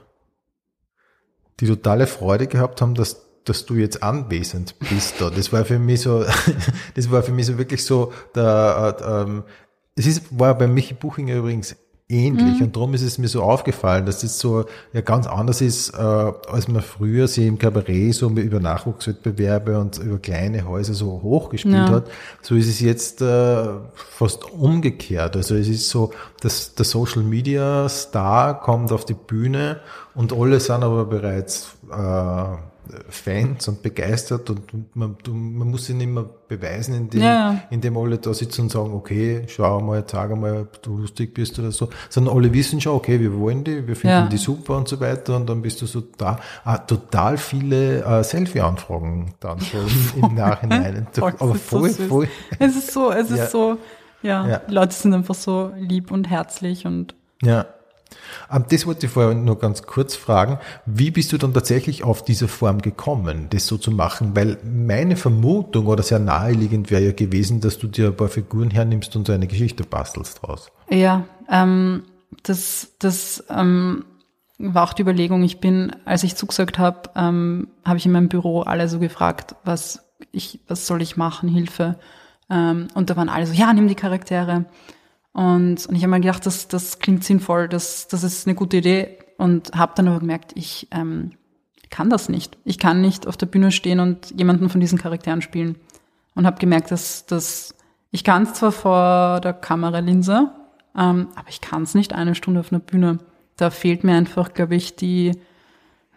die totale Freude gehabt haben, dass dass du jetzt anwesend bist da. Das war für mich so, das war für mich so wirklich so, der, äh, ähm, es ist, war bei Michi Buchinger übrigens ähnlich. Und darum ist es mir so aufgefallen, dass es so ja ganz anders ist, äh, als man früher sie im Kabarett so über Nachwuchswettbewerbe und über kleine Häuser so hochgespielt Ja. hat. So ist es jetzt äh, fast umgekehrt. Also es ist so, dass der Social Media Star kommt auf die Bühne und alle sind aber bereits äh, Fans und begeistert und man, man muss sich nicht mehr beweisen, indem, Ja. indem alle da sitzen und sagen, okay, schau mal, sag mal, ob du lustig bist oder so, sondern alle wissen schon, okay, wir wollen die, wir finden Ja. die super und so weiter und dann bist du so da. Ah, total viele äh, Selfie-Anfragen dann so im, im Nachhinein. Voll, Aber ist so voll, voll. Es ist so, es ist Ja. so, ja, Leute sind einfach so lieb und herzlich und Ja. Ähm, Das wollte ich vorher nur ganz kurz fragen. Wie bist du dann tatsächlich auf diese Form gekommen, das so zu machen? Weil meine Vermutung oder sehr naheliegend wäre ja gewesen, dass du dir ein paar Figuren hernimmst und so eine Geschichte bastelst draus. Ja, ähm, das, das ähm, war auch die Überlegung. Ich bin, als ich zugesagt habe, ähm, habe ich in meinem Büro alle so gefragt, was ich, was soll ich machen, Hilfe. Ähm, und da waren alle so, ja, nimm die Charaktere. Und, und ich habe mir gedacht, das, das klingt sinnvoll, das, das ist eine gute Idee. Und habe dann aber gemerkt, ich ähm, kann das nicht. Ich kann nicht auf der Bühne stehen und jemanden von diesen Charakteren spielen. Und habe gemerkt, dass, dass ich kann es zwar vor der Kameralinse, ähm, aber ich kann es nicht eine Stunde auf einer Bühne. Da fehlt mir einfach, glaube ich, die,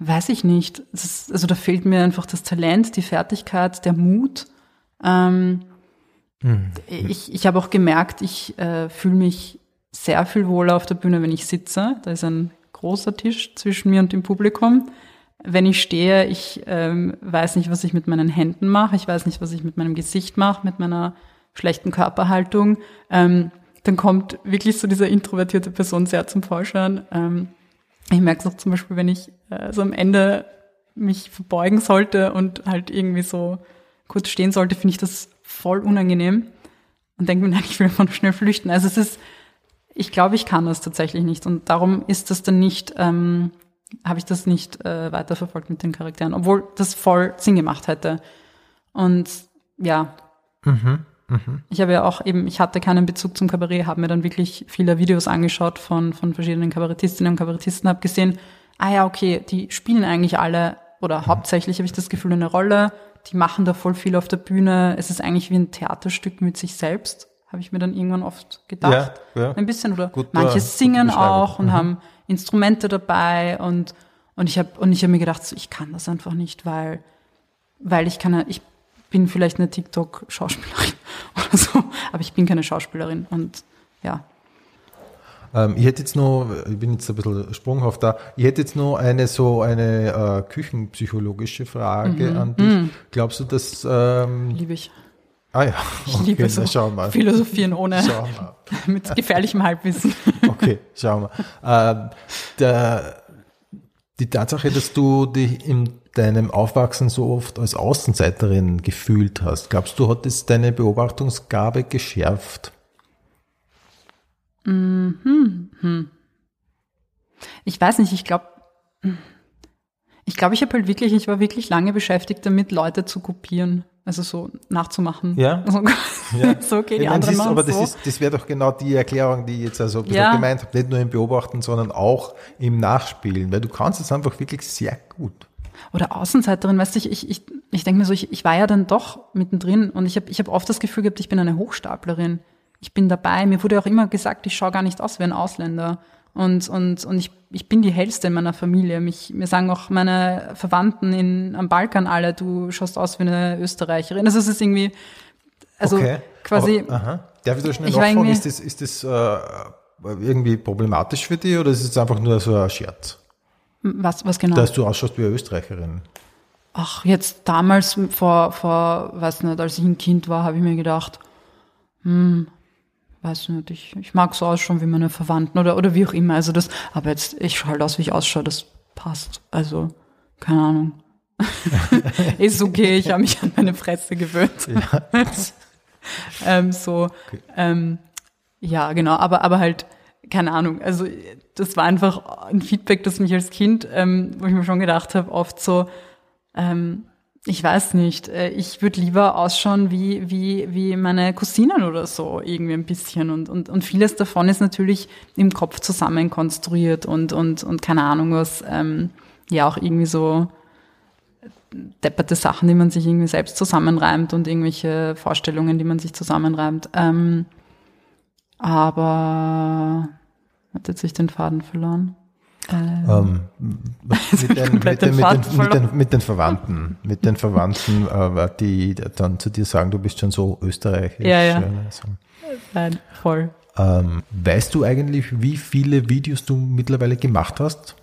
weiß ich nicht. Ist, also da fehlt mir einfach das Talent, die Fertigkeit, der Mut. Ähm, Ich, ich habe auch gemerkt, ich äh, fühle mich sehr viel wohler auf der Bühne, wenn ich sitze. Da ist ein großer Tisch zwischen mir und dem Publikum. Wenn ich stehe, ich ähm, weiß nicht, was ich mit meinen Händen mache, ich weiß nicht, was ich mit meinem Gesicht mache, mit meiner schlechten Körperhaltung. Ähm, dann kommt wirklich so diese introvertierte Person sehr zum Vorschein. Ähm, ich merke es auch zum Beispiel, wenn ich äh, so am Ende mich verbeugen sollte und halt irgendwie so kurz stehen sollte, finde ich das voll unangenehm und denke mir, nein, ich will einfach schnell flüchten. Also es ist, ich glaube, ich kann das tatsächlich nicht und darum ist das dann nicht, ähm, habe ich das nicht äh, weiterverfolgt mit den Charakteren, obwohl das voll Sinn gemacht hätte. Und ja, ich habe ja auch eben, ich hatte keinen Bezug zum Kabarett, habe mir dann wirklich viele Videos angeschaut von, von verschiedenen Kabarettistinnen und Kabarettisten, habe gesehen, ah ja, okay, die spielen eigentlich alle, oder hauptsächlich habe ich das Gefühl, eine Rolle, die machen da voll viel auf der Bühne, es ist eigentlich wie ein Theaterstück mit sich selbst, habe ich mir dann irgendwann oft gedacht. Ja, ja. Ein bisschen, oder Gut, manche äh, singen auch und haben Instrumente dabei und, und ich habe und ich habe mir gedacht, so, ich kann das einfach nicht, weil weil ich keine, ich bin vielleicht eine TikTok-Schauspielerin oder so, aber ich bin keine Schauspielerin und ja. Ähm, ich hätte jetzt noch, ich bin jetzt ein bisschen sprunghaft da, ich hätte jetzt noch eine so eine äh, küchenpsychologische Frage Mhm. an dich. Glaubst du, dass ähm, Liebe ich. ah ja, Ich liebe so na, schauen wir. Philosophieren ohne, Schauen wir. mit gefährlichem Halbwissen. Okay, schauen wir. Ähm, der, die Tatsache, dass du dich in deinem Aufwachsen so oft als Außenseiterin gefühlt hast, glaubst du, hat es deine Beobachtungsgabe geschärft? Ich weiß nicht, ich glaube, ich glaube, ich habe halt wirklich, ich war wirklich lange beschäftigt damit, Leute zu kopieren, also so nachzumachen. Ja. Also, Ja. so okay, die Ich meine, anderen ist, aber das, so. ist, das wäre doch genau die Erklärung, die ich jetzt also Ja. gemeint habe. Nicht nur im Beobachten, sondern auch im Nachspielen, weil du kannst es einfach wirklich sehr gut. Oder Außenseiterin, weißt du, ich, ich, ich, ich denke mir so, ich, ich war ja dann doch mittendrin und ich habe ich hab oft das Gefühl gehabt, ich bin eine Hochstaplerin. Ich bin dabei. Mir wurde auch immer gesagt, ich schaue gar nicht aus wie ein Ausländer. Und, und, und ich, ich bin die hellste in meiner Familie. Mich, mir sagen auch meine Verwandten in, am Balkan alle, du schaust aus wie eine Österreicherin. Also es ist irgendwie, also okay. quasi, Aber, aha. Darf ich da schnell nachfragen, ist das, ist das äh, irgendwie problematisch für dich oder ist es einfach nur so ein Scherz? was, was genau? Dass du ausschaust wie eine Österreicherin. Ach, jetzt damals vor, vor, weiß nicht, als ich ein Kind war, habe ich mir gedacht, hm, weiß nicht, ich, ich mag so ausschauen wie meine Verwandten oder, oder wie auch immer. Also das, aber jetzt, ich schaue halt aus, wie ich ausschaue, das passt. Also, keine Ahnung. Ist okay, ich habe mich an meine Fresse gewöhnt. ähm, so, ähm, ja, genau, aber, aber halt, keine Ahnung, also das war einfach ein Feedback, das mich als Kind, ähm, wo ich mir schon gedacht habe, oft so, ähm, ich weiß nicht. Äh, ich würde lieber ausschauen wie, wie, wie meine Cousinen oder so, irgendwie ein bisschen. Und, und, und vieles davon ist natürlich im Kopf zusammen konstruiert und, und, und keine Ahnung was, ähm, ja auch irgendwie so depperte Sachen, die man sich irgendwie selbst zusammenreimt und irgendwelche Vorstellungen, die man sich zusammenreimt. Ähm, aber hat jetzt sich den Faden verloren. Ähm, mit, den, mit, den, mit, den, mit, den, Verwandten, mit den Verwandten, äh, die dann zu dir sagen, du bist schon so österreichisch. Ja, ja. Nein, voll. Ähm, weißt du eigentlich, wie viele Videos du mittlerweile gemacht hast?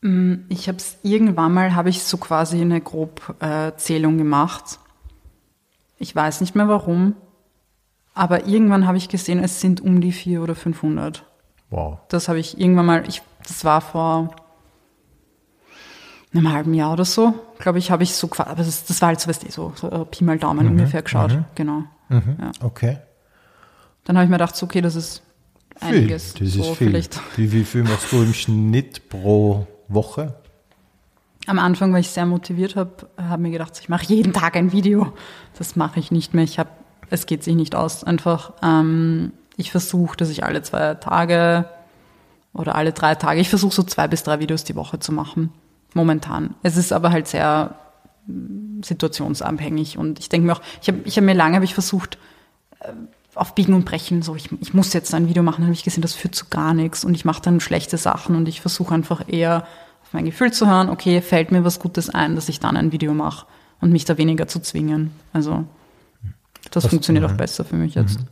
Mm, ich habe es irgendwann mal, habe ich so quasi eine Grobzählung äh, gemacht. Ich weiß nicht mehr warum, aber irgendwann habe ich gesehen, es sind um die vier oder 500. Wow. Das habe ich irgendwann mal, ich, das war vor einem halben Jahr oder so, glaube ich, habe ich so, aber das, das war halt so, weißt du, so, so äh, Pi mal Daumen mhm, ungefähr geschaut. Mhm. Genau. Mhm, ja. Okay. Dann habe ich mir gedacht, so, okay, das ist einiges. Viel. Das so ist viel. Vielleicht. Wie, wie viel machst du im Schnitt pro Woche? Am Anfang, weil ich sehr motiviert habe, habe mir gedacht, ich mache jeden Tag ein Video. Das mache ich nicht mehr. Ich habe, es geht sich nicht aus. Einfach, ähm, ich versuche, dass ich alle zwei Tage oder alle drei Tage, ich versuche so zwei bis drei Videos die Woche zu machen. Momentan. Es ist aber halt sehr mm, situationsabhängig und ich denke mir auch, ich habe ich hab mir lange hab ich versucht, äh, auf Biegen und Brechen, so ich, ich muss jetzt ein Video machen, dann habe ich gesehen, das führt zu gar nichts und ich mache dann schlechte Sachen und ich versuche einfach eher auf mein Gefühl zu hören, okay, fällt mir was Gutes ein, dass ich dann ein Video mache und mich da weniger zu zwingen. Also das, das funktioniert auch besser für mich jetzt. Mhm.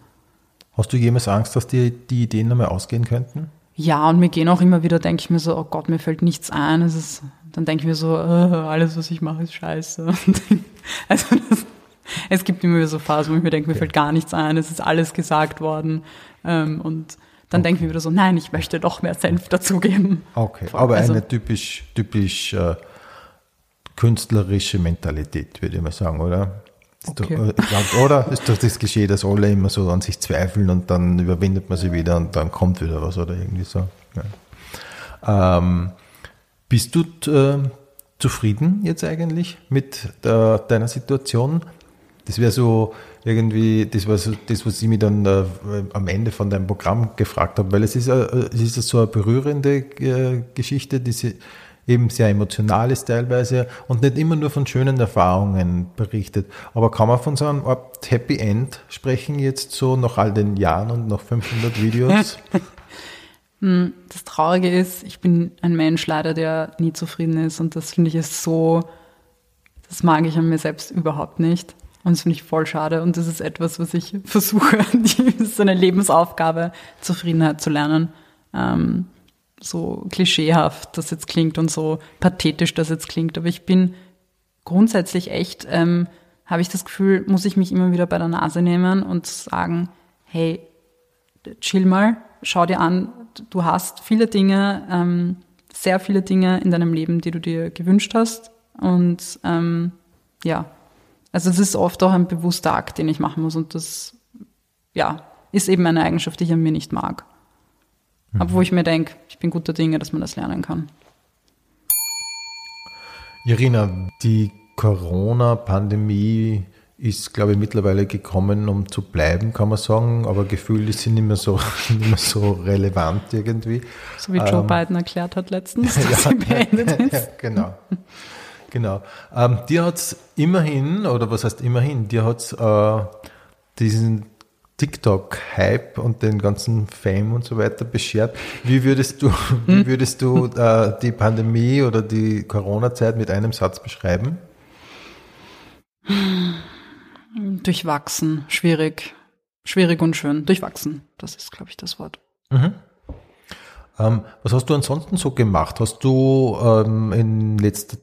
Hast du jemals Angst, dass dir die Ideen nochmal ausgehen könnten? Ja, und mir gehen auch immer wieder, denke ich mir so, oh Gott, mir fällt nichts ein. Es ist, dann denke ich mir so, oh, alles, was ich mache, ist scheiße. also das, es gibt immer wieder so Phasen, wo ich mir denke, mir okay. fällt gar nichts ein, es ist alles gesagt worden. Ähm, und dann okay. denke ich mir wieder so, nein, ich möchte doch mehr Senf dazugeben. Okay, Voll, aber also, eine typisch, typisch äh, künstlerische Mentalität, würde ich mal sagen, oder? Okay. Doch, glaub, oder ist doch das Geschehen, dass alle immer so an sich zweifeln und dann überwindet man sie wieder und dann kommt wieder was oder irgendwie so. Ja. Ähm, bist du äh, zufrieden jetzt eigentlich mit der, deiner Situation? Das wäre so irgendwie, das war so das, was ich mich dann äh, am Ende von deinem Programm gefragt habe, weil es ist, äh, es ist so eine berührende äh, Geschichte, diese eben sehr emotional ist teilweise und nicht immer nur von schönen Erfahrungen berichtet. Aber kann man von so einem Art Happy End sprechen jetzt so nach all den Jahren und nach 500 Videos? Hm, das Traurige ist, ich bin ein Mensch leider, der nie zufrieden ist und das finde ich ist so, das mag ich an mir selbst überhaupt nicht. Und das finde ich voll schade. Und das ist etwas, was ich versuche, die, so eine Lebensaufgabe, Zufriedenheit zu lernen. Ähm, so klischeehaft das jetzt klingt und so pathetisch das jetzt klingt, aber ich bin grundsätzlich echt, ähm, habe ich das Gefühl, muss ich mich immer wieder bei der Nase nehmen und sagen, hey, chill mal, schau dir an, du hast viele Dinge, ähm, sehr viele Dinge in deinem Leben, die du dir gewünscht hast und ähm, ja, also es ist oft auch ein bewusster Akt, den ich machen muss und das, ja, ist eben eine Eigenschaft, die ich an mir nicht mag. Mhm. Wo ich mir denke, ich bin guter Dinge, dass man das lernen kann. Irina, die Corona-Pandemie ist, glaube ich, mittlerweile gekommen, um zu bleiben, kann man sagen. Aber Gefühle sind nicht mehr so, nicht mehr so relevant irgendwie. So wie Joe ähm, Biden erklärt hat letztens, dass ja, sie beendet ist. Ja, genau. Genau. Ähm, dir hat es immerhin, oder was heißt immerhin, dir hat es äh, diesen TikTok-Hype und den ganzen Fame und so weiter beschert. Wie würdest du, wie hm? würdest du äh, die Pandemie oder die Corona-Zeit mit einem Satz beschreiben? Durchwachsen, schwierig. Schwierig und schön. Durchwachsen, das ist, glaube ich, das Wort. Mhm. Ähm, was hast du ansonsten so gemacht? Hast du ähm, in letzter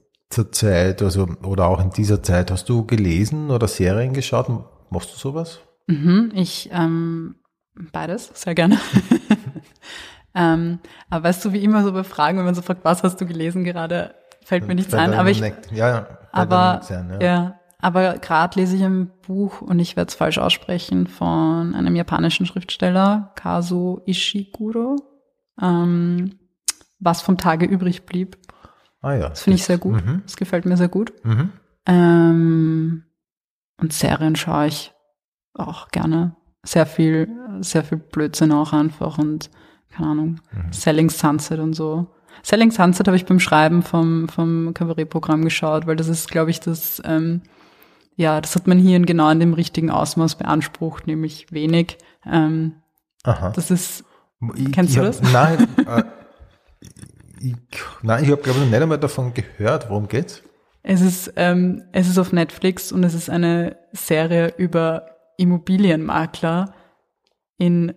Zeit, also oder auch in dieser Zeit, hast du gelesen oder Serien geschaut? Machst du sowas? Mhm, ich ähm, beides, sehr gerne. ähm, aber weißt du, wie immer so bei Fragen, wenn man so fragt, was hast du gelesen gerade, fällt mir nichts ein. Aber ich, ja, ja, aber, ja. ja, aber gerade lese ich ein Buch und ich werde es falsch aussprechen von einem japanischen Schriftsteller, Kazu Ishiguro, ähm, was vom Tage übrig blieb. Ah ja. Das finde ich sehr gut. Mhm. Das gefällt mir sehr gut. Mhm. Ähm, und Serien schaue ich auch gerne. Sehr viel, sehr viel Blödsinn auch einfach und keine Ahnung, Mhm. Selling Sunset und so. Selling Sunset habe ich beim Schreiben vom, vom Kabarettprogramm geschaut, weil das ist, glaube ich, das, ähm, ja, das hat mein Hirn genau in dem richtigen Ausmaß beansprucht, nämlich wenig. Ähm, Aha. das ist, Kennst ich du hab, das? Nein, äh, ich, nein, ich habe glaube ich noch nicht einmal davon gehört. Worum geht's? es ist, ähm, es ist auf Netflix und es ist eine Serie über Immobilienmakler in,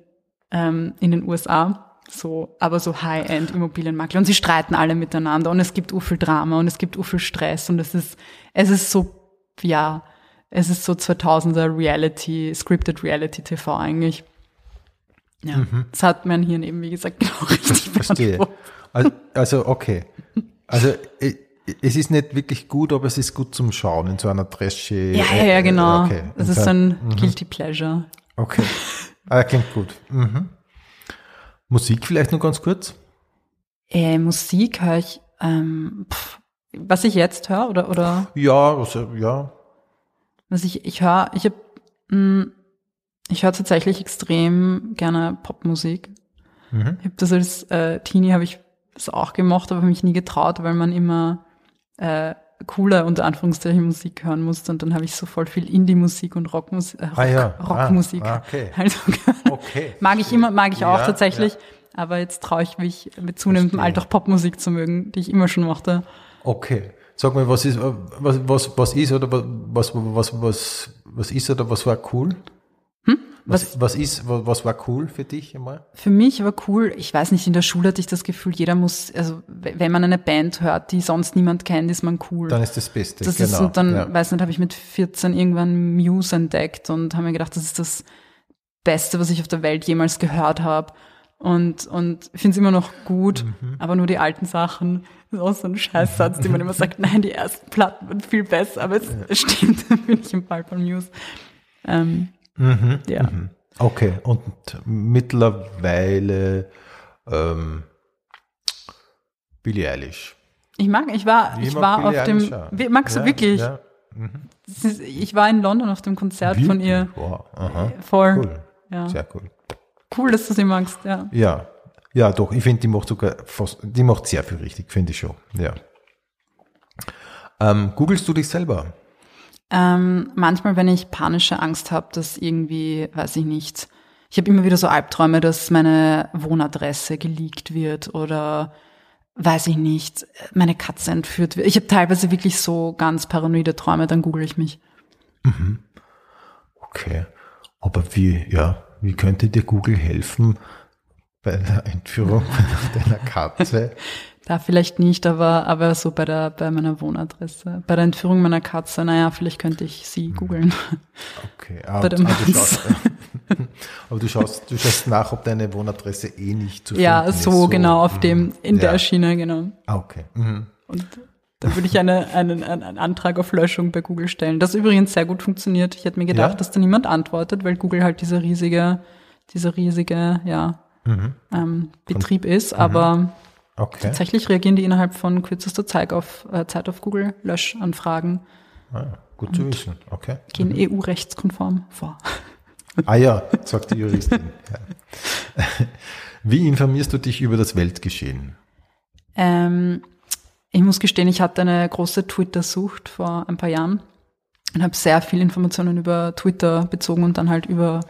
ähm, in den USA. So, aber so High-End Immobilienmakler. Und sie streiten alle miteinander und es gibt u viel Drama und es gibt u viel Stress und es ist, es ist so, ja, es ist so 2000er Reality, Scripted Reality TV eigentlich. Ja, das hat mein Hirn eben, wie gesagt, genau richtig Verstehe. Also, also okay. Also äh, es ist nicht wirklich gut, aber es ist gut zum Schauen in so einer trashy. Ja, ja, ja, genau. Okay. Das In ist so- ein Guilty Pleasure. Okay. Ah, klingt gut. Mhm. Musik vielleicht noch ganz kurz? Äh, Musik höre ich, ähm, pff, was ich jetzt höre oder oder Ja, also, ja. was ich ich höre, ich habe ich höre tatsächlich extrem gerne Popmusik. Mhm. Ich habe das als äh, Teenie habe ich das auch gemacht, aber mich nie getraut, weil man immer äh, coole unter Anführungszeichen Musik hören musste und dann habe ich so voll viel Indie-Musik und Rockmusik, äh, Rock, Ah ja, Rockmusik. ah, okay. Also, Okay. mag ich immer, mag ich auch Ja, tatsächlich, ja. aber jetzt traue ich mich mit zunehmendem. Alter auch Popmusik zu mögen, die ich immer schon mochte. Okay. Sag mal, was ist, äh, was, was, was ist oder was, was, was, was ist oder was war cool? Was, was ist, was, war cool für dich einmal? Für mich war cool, ich weiß nicht, in der Schule hatte ich das Gefühl, jeder muss, also wenn man eine Band hört, die sonst niemand kennt, ist man cool. Dann ist das Beste. das genau. ist, und dann, ja. weiß nicht, habe ich mit 14 irgendwann Muse entdeckt und habe mir gedacht, das ist das Beste, was ich auf der Welt jemals gehört habe. Und, und finde es immer noch gut, Mhm. aber nur die alten Sachen. Das ist auch so ein Scheißsatz, den man immer sagt, nein, die ersten Platten waren viel besser, aber es, es stimmt, bin ich im Fall von Muse. Ähm, Mhm. ja. Okay, und mittlerweile ähm, Billie Eilish. Ich mag, ich war, ich war Billie auf dem, Eilish auch. wie- magst du Ja, wirklich? Ja. Ist, ich war in London auf dem Konzert von Wirklich? ihr. Wow. Aha. Voll. Cool. Ja. Sehr cool. Cool, dass du sie magst, ja. Ja, ja, doch. Ich finde, die macht sogar fast, die macht sehr viel richtig, finde ich schon. Ja. Ähm, googelst du dich selber? Ähm, manchmal, wenn ich panische Angst habe, dass irgendwie, weiß ich nicht, ich habe immer wieder so Albträume, dass meine Wohnadresse geleakt wird oder weiß ich nicht, meine Katze entführt wird. Ich habe teilweise wirklich so ganz paranoide Träume, dann google ich mich. Okay. Aber wie, ja, wie könnte dir Google helfen bei der Entführung deiner Katze? Da vielleicht nicht, aber, aber so bei der, bei meiner Wohnadresse. Bei der Entführung meiner Katze, naja, vielleicht könnte ich sie googeln. Okay, aber, aber, du schaust, aber du schaust, du schaust nach, ob deine Wohnadresse eh nicht zu Ja, finden so, ist. genau, auf dem, in Ja. der Schiene, genau. Ah, okay. Mhm. Und dann würde ich eine, einen, einen, einen Antrag auf Löschung bei Google stellen. Das übrigens sehr gut funktioniert. Ich hätte mir gedacht, Ja? dass da niemand antwortet, weil Google halt dieser riesige, dieser riesige, ja, Mhm. ähm, Betrieb ist. Aber Okay. tatsächlich reagieren die innerhalb von kürzester Zeit auf, äh, Zeit auf Google Löschanfragen, Ah, gut zu wissen. Okay. gehen EU-rechtskonform vor. Ah ja, sagt die Juristin. Ja. Wie informierst du dich über das Weltgeschehen? Ähm, ich muss gestehen, ich hatte eine große Twitter-Sucht vor ein paar Jahren und habe sehr viel Informationen über Twitter bezogen und dann halt über,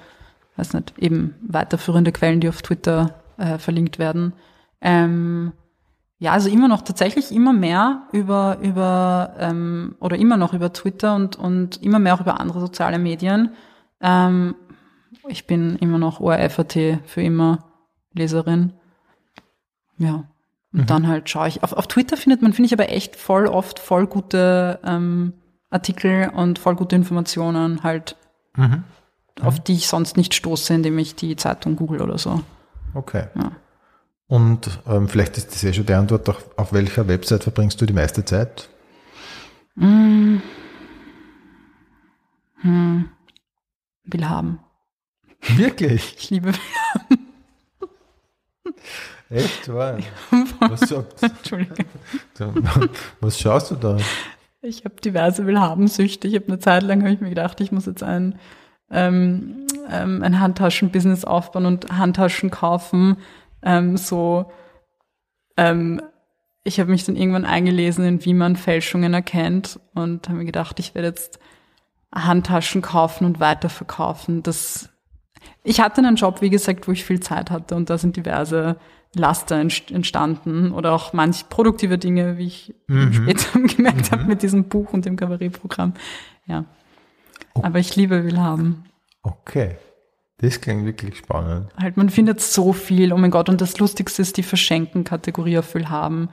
weiß nicht, eben weiterführende Quellen, die auf Twitter äh, verlinkt werden. Ähm, ja, also immer noch tatsächlich immer mehr über über ähm, oder immer noch über Twitter und und immer mehr auch über andere soziale Medien. Ähm, ich bin immer noch ORFAT für immer Leserin. Ja. Und dann halt schaue ich. Auf, auf Twitter findet man, finde ich aber echt voll oft voll gute ähm, Artikel und voll gute Informationen halt, auf die ich sonst nicht stoße, indem ich die Zeitung google oder so. Okay. Ja. Und ähm, vielleicht ist das ja schon die Antwort, auf, auf welcher Website verbringst du die meiste Zeit? Will haben. Wirklich? Ich liebe Echt? Wahr? Was, Entschuldige. was schaust du da? Ich habe diverse Willhabensüchte. Ich habe eine Zeit lang habe ich mir gedacht, ich muss jetzt ein, ähm, ähm, ein Handtaschenbusiness aufbauen und Handtaschen kaufen. Ähm, so, ähm, ich habe mich dann irgendwann eingelesen, in wie man Fälschungen erkennt und habe mir gedacht, ich werde jetzt Handtaschen kaufen und weiterverkaufen. Das, ich hatte einen Job, wie gesagt, wo ich viel Zeit hatte und da sind diverse Laster entst- entstanden oder auch manch produktive Dinge, wie ich später gemerkt habe mit diesem Buch und dem Kabarettprogramm. Ja. Aber ich liebe Willhaben. Okay. Das klingt wirklich spannend. Halt, man findet so viel, oh mein Gott. Und das Lustigste ist die Verschenken-Kategorie auf Willhaben.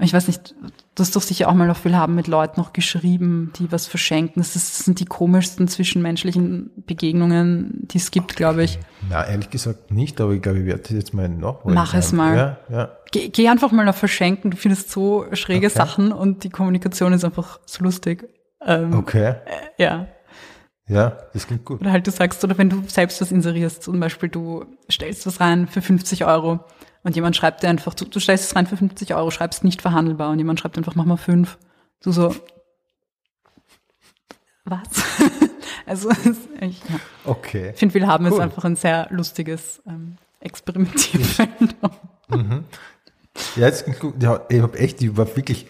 Ich weiß nicht, du hast doch sicher auch mal auf Willhaben mit Leuten noch geschrieben, die was verschenken. Das, ist, das sind die komischsten zwischenmenschlichen Begegnungen, die es gibt, glaube ich. Na, ehrlich gesagt nicht, aber ich glaube, ich werde das jetzt mal nachholen. Mach es mal. Ja, ja. Geh, geh einfach mal auf Verschenken, du findest so schräge Okay. Sachen und die Kommunikation ist einfach so lustig. Ähm, Okay. Ja. Ja, das klingt gut. Oder halt du sagst, oder wenn du selbst was inserierst, zum Beispiel du stellst was rein für 50 Euro und jemand schreibt dir einfach, du, du stellst es rein für 50 Euro, schreibst nicht verhandelbar und jemand schreibt einfach, mach mal fünf. Du so, was? also, echt, ja. Okay. ich finde, Willhaben ist Cool. einfach ein sehr lustiges ähm, Experimentierfeld. Ja, das klingt gut. Ja, ich habe echt, ich war wirklich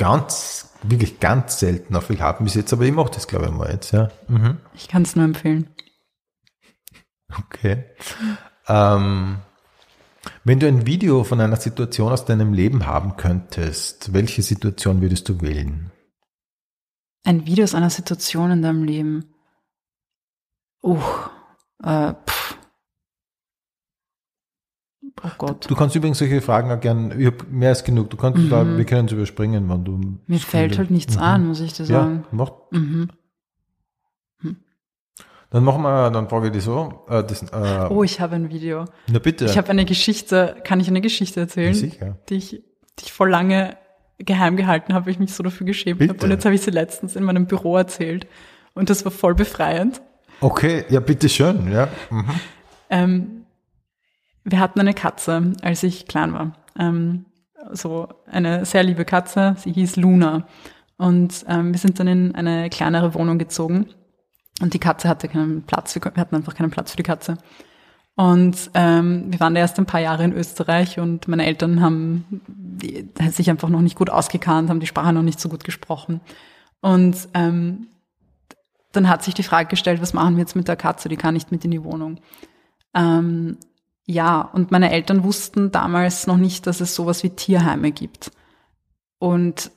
ganz, wirklich ganz selten auf Willhaben bis jetzt, aber ich mache das, glaube ich, mal jetzt, ja. Mhm. ich kann es nur empfehlen. Okay. Ähm, wenn du ein Video von einer Situation aus deinem Leben haben könntest, welche Situation würdest du wählen? Ein Video aus einer Situation in deinem Leben. Uh, äh, pff. Oh Gott. Du kannst übrigens solche Fragen auch gern, ich habe mehr als genug, du kannst da, wir können es überspringen, wenn du. Mhm. Mir fällt halt nichts ein, muss ich dir Ja, sagen. mach, Mhm. dann machen wir, dann frage ich dich so, äh, das, äh, Oh, ich habe ein Video. na bitte. Ich habe eine Geschichte, kann ich eine Geschichte erzählen? Sicher. Die ich, die ich vor lange geheim gehalten habe, weil ich mich so dafür geschämt habe. Und jetzt habe ich sie letztens in meinem Büro erzählt. Und das war voll befreiend. Okay, ja, bitte schön, ja. Mhm. Ähm, wir hatten eine Katze, als ich klein war. Ähm, so eine sehr liebe Katze, sie hieß Luna. Und ähm, wir sind dann in eine kleinere Wohnung gezogen. Und die Katze hatte keinen Platz, wir hatten einfach keinen Platz für die Katze. Und ähm, wir waren da erst ein paar Jahre in Österreich und meine Eltern haben die, sich einfach noch nicht gut ausgekannt, haben die Sprache noch nicht so gut gesprochen. Und ähm, dann hat sich die Frage gestellt, was machen wir jetzt mit der Katze? Die kann nicht mit in die Wohnung. Ähm, ja, und meine Eltern wussten damals noch nicht, dass es sowas wie Tierheime gibt. Und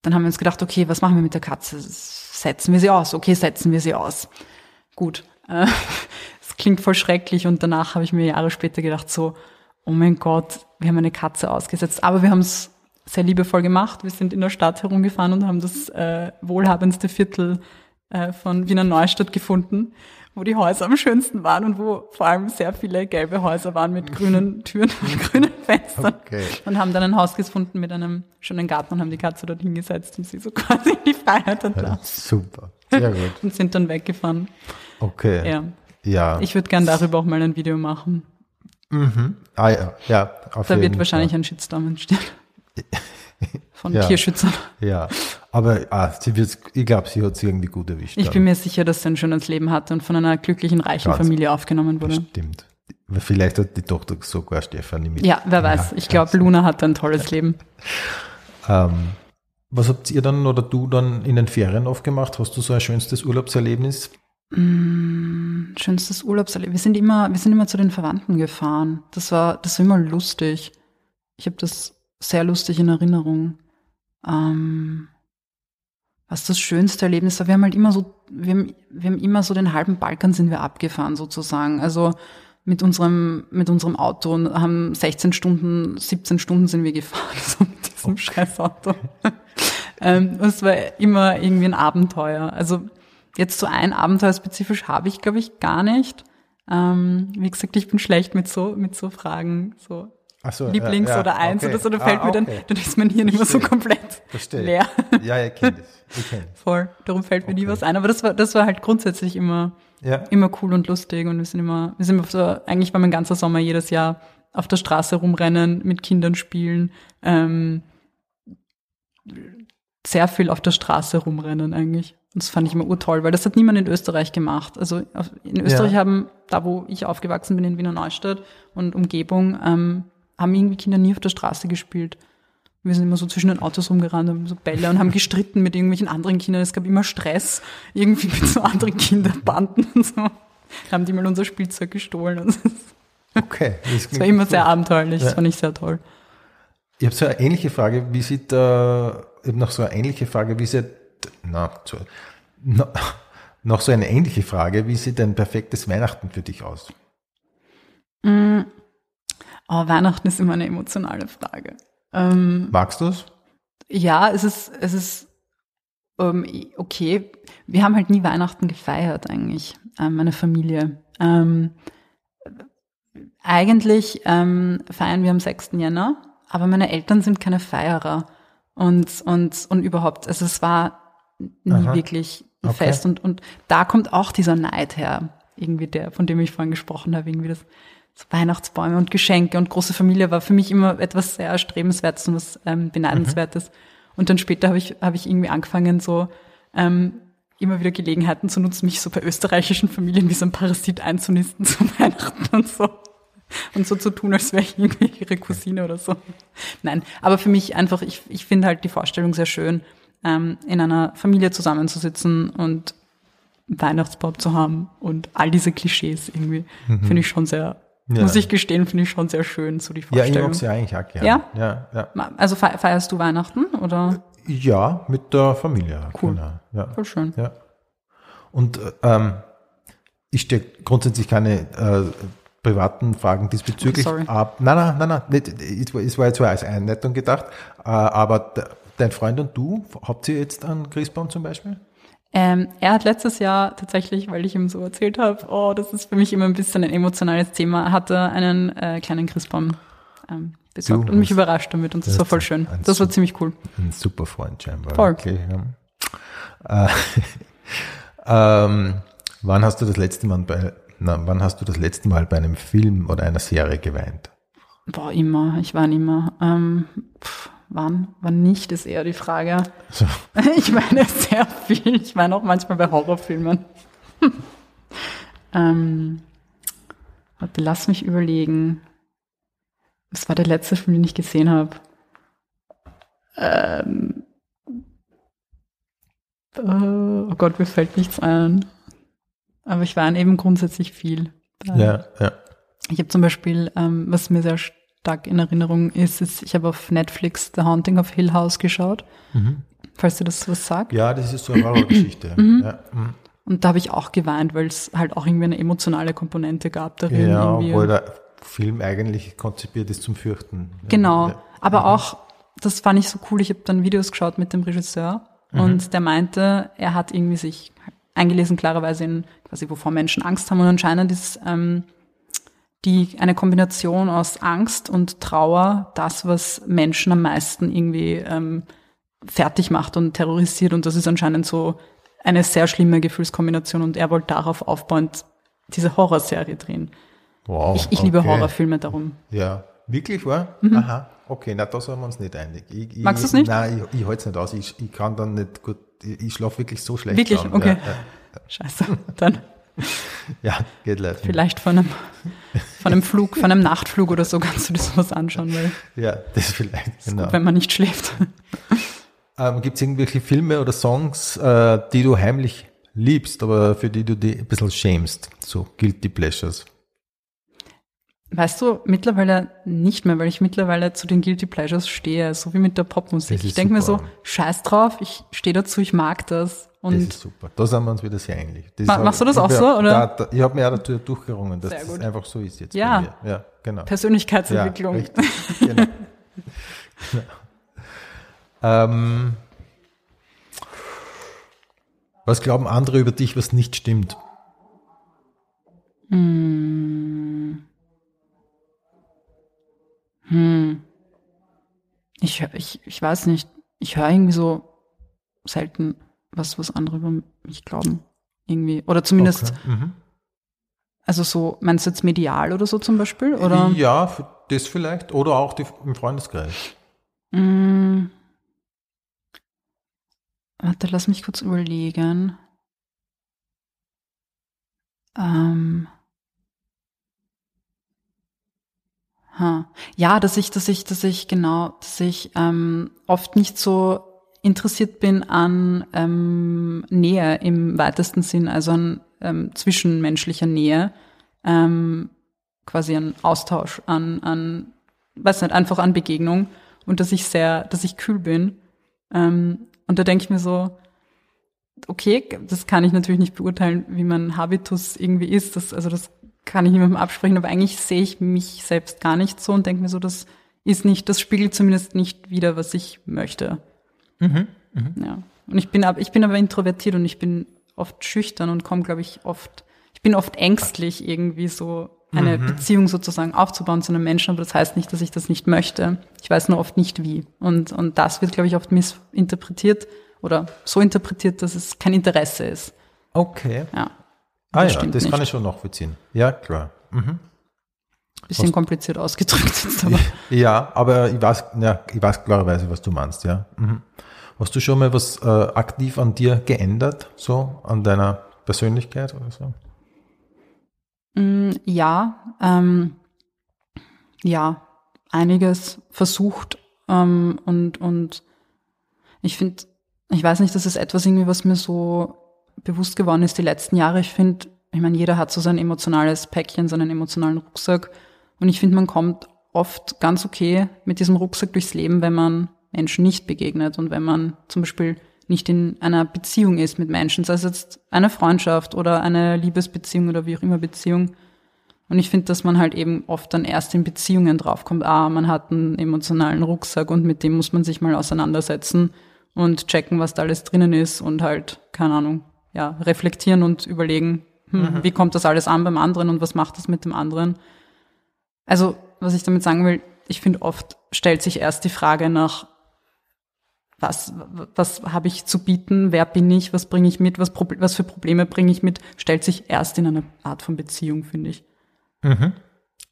dann haben wir uns gedacht, okay, was machen wir mit der Katze? Setzen wir sie aus? Okay, setzen wir sie aus. Gut. Es klingt voll schrecklich und danach habe ich mir Jahre später gedacht, so, oh mein Gott, wir haben eine Katze ausgesetzt. Aber wir haben es sehr liebevoll gemacht. Wir sind in der Stadt herumgefahren und haben das äh, wohlhabendste Viertel äh, von Wiener Neustadt gefunden, wo die Häuser am schönsten waren und wo vor allem sehr viele gelbe Häuser waren mit grünen Türen und grünen Fenstern. Okay. Und haben dann ein Haus gefunden mit einem schönen Garten und haben die Katze dort hingesetzt und sie so quasi in die Freiheit entlassen Super, sehr gut. und sind dann weggefahren. Okay. Ja. Ja. Ich würde gern darüber auch mal ein Video machen. ah, ja, ja, auf Da wird wahrscheinlich Fall. ein Shitstorm entstehen. Von Ja. Tierschützern. Ja, aber ah, sie wird, ich glaube, sie hat es irgendwie gut erwischt. Ich bin mir sicher, dass sie ein schönes Leben hatte und von einer glücklichen, reichen Ganz Familie aufgenommen wurde. Stimmt. Vielleicht hat die Tochter sogar Stefanie mit. Ja, wer weiß. Ich glaube, Luna hatte ein tolles Leben. Ähm, was habt ihr dann oder du dann in den Ferien oft gemacht? Hast du so ein schönstes Urlaubserlebnis? Schönstes Urlaubserlebnis. Wir sind immer, wir sind immer zu den Verwandten gefahren. Das war, das war immer lustig. Ich habe das sehr lustig in Erinnerung. Ähm, was das schönste Erlebnis war, wir haben halt immer so, wir haben, wir haben immer so den halben Balkan sind wir abgefahren sozusagen. Also mit unserem, mit unserem Auto und haben 16 Stunden, 17 Stunden sind wir gefahren, so mit diesem scheiß Auto. ähm, es war immer irgendwie ein Abenteuer. Also jetzt so ein Abenteuer spezifisch habe ich, glaube ich, gar nicht. Ähm, wie gesagt, ich bin schlecht mit so, mit so Fragen, so so, Lieblings ja, ja, oder eins okay. oder so, da fällt Ah, mir dann, okay. dann ist mein Hirn immer so komplett Verstehe. leer. Ja, ich kenne das. Ich kenne Voll. Darum fällt mir nie Okay. was ein. Aber das war, das war halt grundsätzlich immer, Ja. immer cool und lustig und wir sind immer, wir sind so, eigentlich war mein ganzer Sommer jedes Jahr auf der Straße rumrennen, mit Kindern spielen, ähm, sehr viel auf der Straße rumrennen eigentlich. Und das fand ich immer urtoll, weil das hat niemand in Österreich gemacht. Also in Österreich Ja. haben, da wo ich aufgewachsen bin, in Wiener Neustadt und Umgebung, ähm, haben irgendwie Kinder nie auf der Straße gespielt. Wir sind immer so zwischen den Autos rumgerannt, haben so Bälle und haben gestritten mit irgendwelchen anderen Kindern. Es gab immer Stress, irgendwie mit so anderen Kinderbanden und so. Haben die mal unser Spielzeug gestohlen. Und Okay. Das, das war immer sehr abenteuerlich, das Ja. fand ich sehr toll. Ich habe so eine ähnliche Frage, wie sieht, äh, ich habe noch so eine ähnliche Frage, wie sieht, na, zu, na, noch so eine ähnliche Frage, wie sieht ein perfektes Weihnachten für dich aus? Mm. Oh, Weihnachten ist immer eine emotionale Frage. Ähm, Magst du es? ja, es ist, es ist ähm, okay. Wir haben halt nie Weihnachten gefeiert eigentlich, ähm, meine Familie. Ähm, eigentlich ähm, feiern wir am 6. Jänner, aber meine Eltern sind keine Feierer. Und, und, und überhaupt, also es war nie Aha. wirklich ein Okay. Fest. Und, und da kommt auch dieser Neid her, irgendwie der, von dem ich vorhin gesprochen habe, irgendwie das Weihnachtsbäume und Geschenke und große Familie war für mich immer etwas sehr erstrebenswertes und was ähm, beneidenswertes. Und dann später habe ich, habe ich irgendwie angefangen, so ähm, immer wieder Gelegenheiten zu nutzen, mich so bei österreichischen Familien wie so ein Parasit einzunisten zu Weihnachten und so. Und so zu tun, als wäre ich irgendwie ihre Cousine oder so. Nein, aber für mich einfach, ich, ich finde halt die Vorstellung sehr schön, ähm, in einer Familie zusammenzusitzen und Weihnachtsbaum zu haben und all diese Klischees irgendwie, finde ich schon sehr, Ja. muss ich gestehen, finde ich schon sehr schön, so die Ja, ich Vorstellung. mag sie eigentlich auch gerne. Ja? Ja, ja. Also fe- feierst du Weihnachten oder? Ja, mit der Familie. Cool. Genau. Ja. Voll schön. Ja. Und ähm, ich stelle grundsätzlich keine äh, privaten Fragen diesbezüglich Sorry. ab. Nein, nein, nein, nein. Nicht, es war- jetzt als Einleitung gedacht. Äh, aber de, dein Freund und du, habt ihr jetzt einen Christbaum zum Beispiel? Ähm, er hat letztes Jahr tatsächlich, weil ich ihm so erzählt habe, oh, das ist für mich immer ein bisschen ein emotionales Thema, hatte einen äh, kleinen Christbaum ähm, besorgt Du und mich überrascht damit und das war voll schön. Das war ziemlich cool. Ein super Freund scheinbar. Voll. Okay, ja. äh, ähm, wann hast du das letzte Mal bei na, wann hast du das letzte Mal bei einem Film oder einer Serie geweint? Boah, immer, ich weine immer. Ähm, pff, wann? Wann nicht, ist eher die Frage. So. Ich meine sehr viel. Ich meine auch manchmal bei Horrorfilmen. ähm, warte, lass mich überlegen. Was war der letzte Film, den ich gesehen habe? Ähm, äh, oh Gott, mir fällt nichts ein. Aber ich weine eben grundsätzlich viel. Ja, ja. ich habe zum Beispiel, ähm, was mir sehr stark in Erinnerung ist, ist, ich habe auf Netflix The Haunting of Hill House geschaut, falls dir das was sagt. Ja, das ist so eine Horrorgeschichte. Mhm. ja. mhm. Und da habe ich auch geweint, weil es halt auch irgendwie eine emotionale Komponente gab darin. Ja, obwohl der Film eigentlich konzipiert ist zum Fürchten. Genau. Ja. Mhm. Aber auch, das fand ich so cool, ich habe dann Videos geschaut mit dem Regisseur Mhm. und der meinte, er hat irgendwie sich eingelesen, klarerweise in quasi, wovor Menschen Angst haben und anscheinend ist ähm, die eine Kombination aus Angst und Trauer das, was Menschen am meisten irgendwie ähm, fertig macht und terrorisiert und das ist anscheinend so eine sehr schlimme Gefühlskombination und er wollte darauf aufbauend diese Horrorserie drehen. Wow, Ich, ich liebe okay. Horrorfilme darum. Ja, wirklich, war? Aha, okay, na, da sind wir uns nicht einig. Ich, ich, Magst du's nicht? Nein, ich, ich halte es nicht aus. Ich, ich kann dann nicht gut, ich, ich schlafe wirklich so schlecht. Wirklich? dann. Okay. Ja, Scheiße. Dann ja, geht leider. vielleicht von einem, von einem Flug, von einem Nachtflug oder so kannst du dir sowas anschauen, weil Ja, das vielleicht, genau. wenn man nicht schläft. Ähm, Gibt es irgendwelche Filme oder Songs, äh, die du heimlich liebst, aber für die du dich ein bisschen schämst? So Guilty Pleasures. Weißt du, mittlerweile nicht mehr, weil ich mittlerweile zu den Guilty Pleasures stehe, so wie mit der Popmusik. Ist Ich denke mir so, scheiß drauf, ich stehe dazu, ich mag das. Das Und ist super. Da sind wir uns wieder sehr ähnlich. Das Ma- machst du das ich auch so, oder? Da, da, ich habe mir auch dazu durchgerungen, dass das einfach so ist jetzt Ja. bei mir. Ja, genau. Persönlichkeitsentwicklung. Ja, richtig. genau. genau. Ähm, was glauben andere über dich, was nicht stimmt? Ich, hör- ich, ich weiß nicht, ich höre irgendwie so selten was, was andere über mich glauben. Irgendwie. Oder zumindest, Okay. Mhm. also so, meinst du jetzt medial oder so zum Beispiel? Oder? Ja, das vielleicht oder auch die, im Freundeskreis. Mm. Warte, lass mich kurz überlegen. Ähm. Ha. Ja, dass ich, dass ich, dass ich genau, dass ich ähm, oft nicht so interessiert bin an ähm, Nähe im weitesten Sinn, also an ähm, zwischenmenschlicher Nähe, ähm, quasi an Austausch, an, an, weiß nicht, einfach an Begegnung und dass ich sehr, dass ich kühl bin. Ähm, und da denke ich mir so, okay, das kann ich natürlich nicht beurteilen, wie mein Habitus irgendwie ist. Das, also das kann ich niemandem absprechen, aber eigentlich sehe ich mich selbst gar nicht so und denke mir so, das ist nicht, das spiegelt zumindest nicht wieder, was ich möchte. Mhm. Mhm. Ja. Und ich bin aber, ich bin aber introvertiert und ich bin oft schüchtern und komme, glaube ich, oft, ich bin oft ängstlich, irgendwie so eine Mhm. Beziehung sozusagen aufzubauen zu einem Menschen, aber das heißt nicht, dass ich das nicht möchte. Ich weiß nur oft nicht wie. Und, und das wird, glaube ich, oft missinterpretiert oder so interpretiert, dass es kein Interesse ist. Okay. Ja. Ah Das ja, das kann nicht. ich schon nachvollziehen. Ja, klar. Mhm. Bisschen kompliziert ausgedrückt jetzt, aber. Ja, aber ich weiß, ja, ich weiß klarerweise, was du meinst, ja. Mhm. Hast du schon mal was äh, aktiv an dir geändert, so an deiner Persönlichkeit oder so? Mm, Ja, ähm, ja, einiges versucht ähm, und und ich finde, ich weiß nicht, das ist etwas irgendwie, was mir so bewusst geworden ist die letzten Jahre. Ich finde, ich meine, jeder hat so sein emotionales Päckchen, seinen emotionalen Rucksack und ich finde, man kommt oft ganz okay mit diesem Rucksack durchs Leben, wenn man Menschen nicht begegnet und wenn man zum Beispiel nicht in einer Beziehung ist mit Menschen, sei es jetzt eine Freundschaft oder eine Liebesbeziehung oder wie auch immer Beziehung. Und ich finde, dass man halt eben oft dann erst in Beziehungen draufkommt, ah, man hat einen emotionalen Rucksack und mit dem muss man sich mal auseinandersetzen und checken, was da alles drinnen ist und halt, keine Ahnung, ja, reflektieren und überlegen, hm, wie kommt das alles an beim anderen und was macht das mit dem anderen. Also, was ich damit sagen will, ich finde, oft stellt sich erst die Frage nach, was, was habe ich zu bieten, wer bin ich, was bringe ich mit, was, was für Probleme bringe ich mit, stellt sich erst in einer Art von Beziehung, finde ich.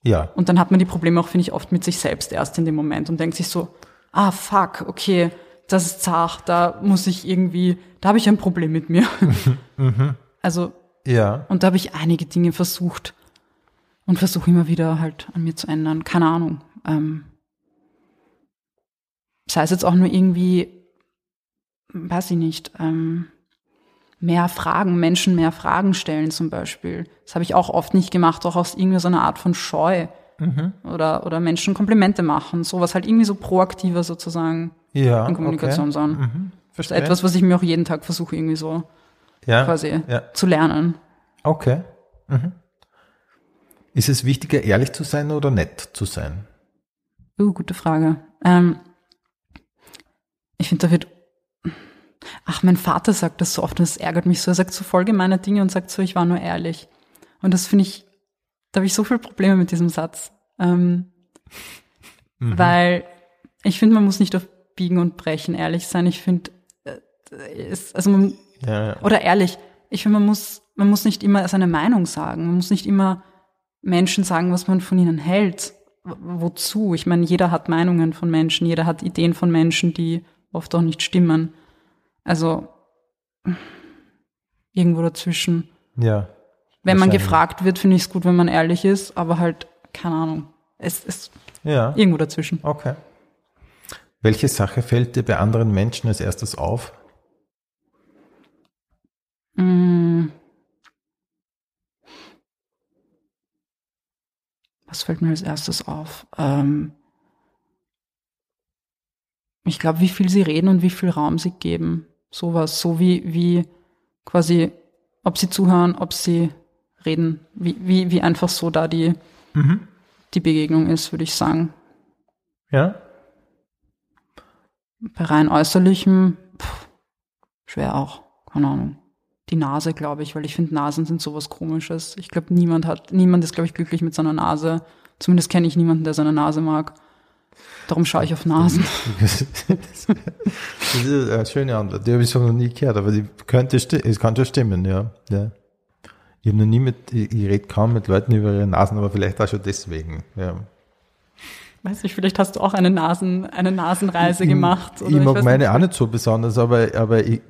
Ja, Und dann hat man die Probleme auch, finde ich, oft mit sich selbst erst in dem Moment und denkt sich so, ah, fuck, okay, das ist zart, da muss ich irgendwie, da habe ich ein Problem mit mir. Also, ja, und da habe ich einige Dinge versucht und versuche immer wieder halt an mir zu ändern. Keine Ahnung. Ähm, sei es jetzt auch nur irgendwie, weiß ich nicht, ähm, mehr Fragen, Menschen mehr Fragen stellen zum Beispiel. Das habe ich auch oft nicht gemacht, auch aus irgendwie so einer Art von Scheu. Oder, oder Menschen Komplimente machen, sowas halt irgendwie so proaktiver sozusagen ja. in Kommunikation okay. sein. Mhm. Das ist etwas, was ich mir auch jeden Tag versuche, irgendwie so ja, quasi Ja. zu lernen. Okay. Mhm. Ist es wichtiger, ehrlich zu sein oder nett zu sein? Uh, gute Frage. Ähm, ich finde, da wird. Ach, mein Vater sagt das so oft und das ärgert mich so. Er sagt so voll gemeine Dinge und sagt so, ich war nur ehrlich. Und das finde ich, da habe ich so viele Probleme mit diesem Satz. Ähm, Weil ich finde, man muss nicht auf Biegen und Brechen ehrlich sein. Ich finde, äh, also man, Ja, ja. oder ehrlich, ich finde, man muss, man muss nicht immer seine Meinung sagen. Man muss nicht immer Menschen sagen, was man von ihnen hält. Wozu? Ich meine, jeder hat Meinungen von Menschen, jeder hat Ideen von Menschen, die oft auch nicht stimmen. Also irgendwo dazwischen. ja. Wenn man gefragt wird, finde ich es gut, wenn man ehrlich ist, aber halt, keine Ahnung. Es ist Ja, irgendwo dazwischen. okay. Welche Sache fällt dir bei anderen Menschen als erstes auf? Mm. Was fällt mir als erstes auf? Ähm ich glaube, wie viel sie reden und wie viel Raum sie geben. Sowas, so wie, wie quasi, ob sie zuhören, ob sie reden, wie, wie, wie einfach so da die, die Begegnung ist, würde ich sagen. Ja? Bei rein äußerlichem, pff, schwer auch, keine Ahnung. Die Nase, glaube ich, weil ich finde, Nasen sind sowas komisches. Ich glaube, niemand hat, niemand ist, glaube ich, glücklich mit seiner Nase. Zumindest kenne ich niemanden, der seine Nase mag. Darum schaue ich auf Nasen. das ist eine schöne Antwort. Die habe ich so noch nie gehört, aber die könnte, es schon stimmen, ja. ja. Ich habe noch nie mit, ich rede kaum mit Leuten über ihre Nasen, aber vielleicht auch schon deswegen, ja. Weiß nicht, vielleicht hast du auch eine, Nasen, eine Nasenreise gemacht. Oder ich mag ich meine nicht. auch nicht so besonders, aber, aber ich,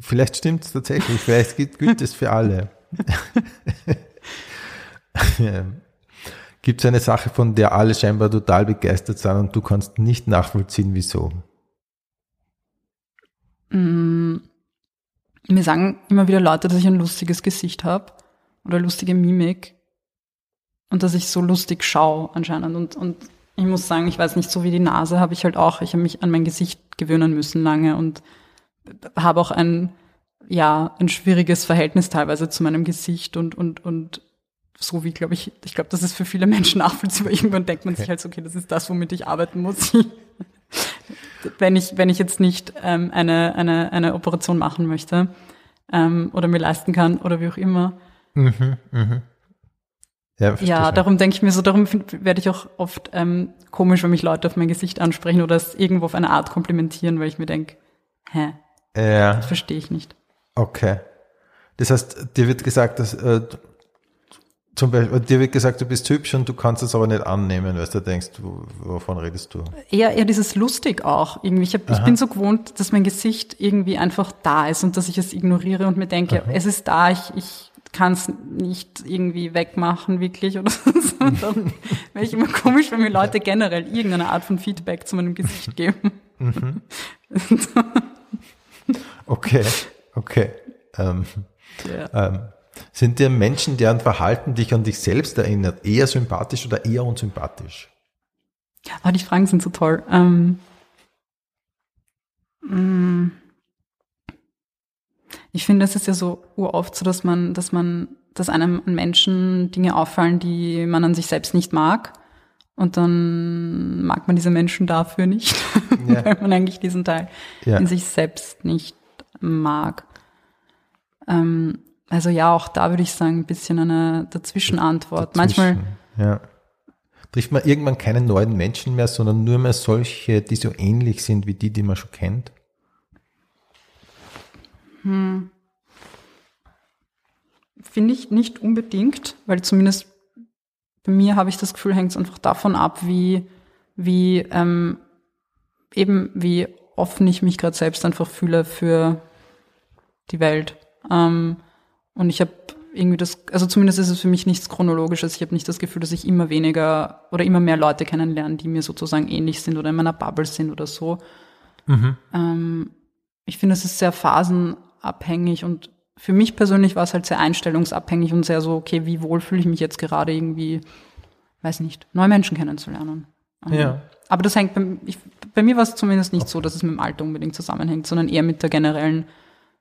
vielleicht stimmt es tatsächlich. Vielleicht gilt es für alle. Gibt es eine Sache, von der alle scheinbar total begeistert sind und du kannst nicht nachvollziehen, wieso? Mm, mir sagen immer wieder Leute, dass ich ein lustiges Gesicht habe oder lustige Mimik und dass ich so lustig schaue anscheinend. Und, und ich muss sagen, ich weiß nicht, so wie die Nase habe ich halt auch, ich habe mich an mein Gesicht gewöhnen müssen lange und habe auch ein, ja, ein schwieriges Verhältnis teilweise zu meinem Gesicht und, und, und so wie, glaube ich, ich glaube, das ist für viele Menschen nachvollziehbar. Irgendwann denkt man sich halt, okay, das ist das, womit ich arbeiten muss. wenn ich, wenn ich jetzt nicht ähm, eine, eine, eine Operation machen möchte ähm, oder mir leisten kann oder wie auch immer. Mhm, mh. Ja, ja darum denke ich mir so, darum werde ich auch oft ähm, komisch, wenn mich Leute auf mein Gesicht ansprechen oder es irgendwo auf eine Art komplimentieren, weil ich mir denke, hä? Ja. Das verstehe ich nicht. Okay. Das heißt, dir wird gesagt, dass äh, zum Beispiel, dir wird gesagt, du bist hübsch und du kannst es aber nicht annehmen, weil du denkst, wovon redest du? Eher, eher dieses lustig auch. Irgendwie. Ich, hab, ich bin so gewohnt, dass mein Gesicht irgendwie einfach da ist und dass ich es ignoriere und mir denke, Aha. es ist da, ich, ich kann es nicht irgendwie wegmachen, wirklich. Oder so. Dann wäre ich immer komisch, wenn mir Leute generell irgendeine Art von Feedback zu meinem Gesicht geben. Mhm. okay, okay. Ähm, ja. ähm, sind dir Menschen, deren Verhalten dich an dich selbst erinnert, eher sympathisch oder eher unsympathisch? Oh, die Fragen sind so toll. Ähm, mm, ich finde, es ist ja so uroft so, dass man, dass man, dass einem an Menschen Dinge auffallen, die man an sich selbst nicht mag. Und dann mag man diese Menschen dafür nicht, ja. weil man eigentlich diesen Teil ja. in sich selbst nicht mag. Ähm, also ja, auch da würde ich sagen, ein bisschen eine Dazwischenantwort. Dazwischen, Manchmal. Ja. Trifft man irgendwann keine neuen Menschen mehr, sondern nur mehr solche, die so ähnlich sind wie die, die man schon kennt? Hm. Finde ich nicht unbedingt, weil zumindest bei mir habe ich das Gefühl, hängt es einfach davon ab, wie, wie ähm, eben wie offen ich mich gerade selbst einfach fühle für die Welt. Ähm, und ich habe irgendwie das, also zumindest ist es für mich nichts Chronologisches. Ich habe nicht das Gefühl, dass ich immer weniger oder immer mehr Leute kennenlerne, die mir sozusagen ähnlich sind oder in meiner Bubble sind oder so. Mhm. Ähm, ich finde, es ist sehr phasenabhängig und für mich persönlich war es halt sehr einstellungsabhängig und sehr so, okay, wie wohl fühle ich mich jetzt gerade irgendwie, weiß nicht, neue Menschen kennenzulernen. Ähm, ja. Aber das hängt bei, ich, bei mir war es zumindest nicht okay. so, dass es mit dem Alter unbedingt zusammenhängt, sondern eher mit der generellen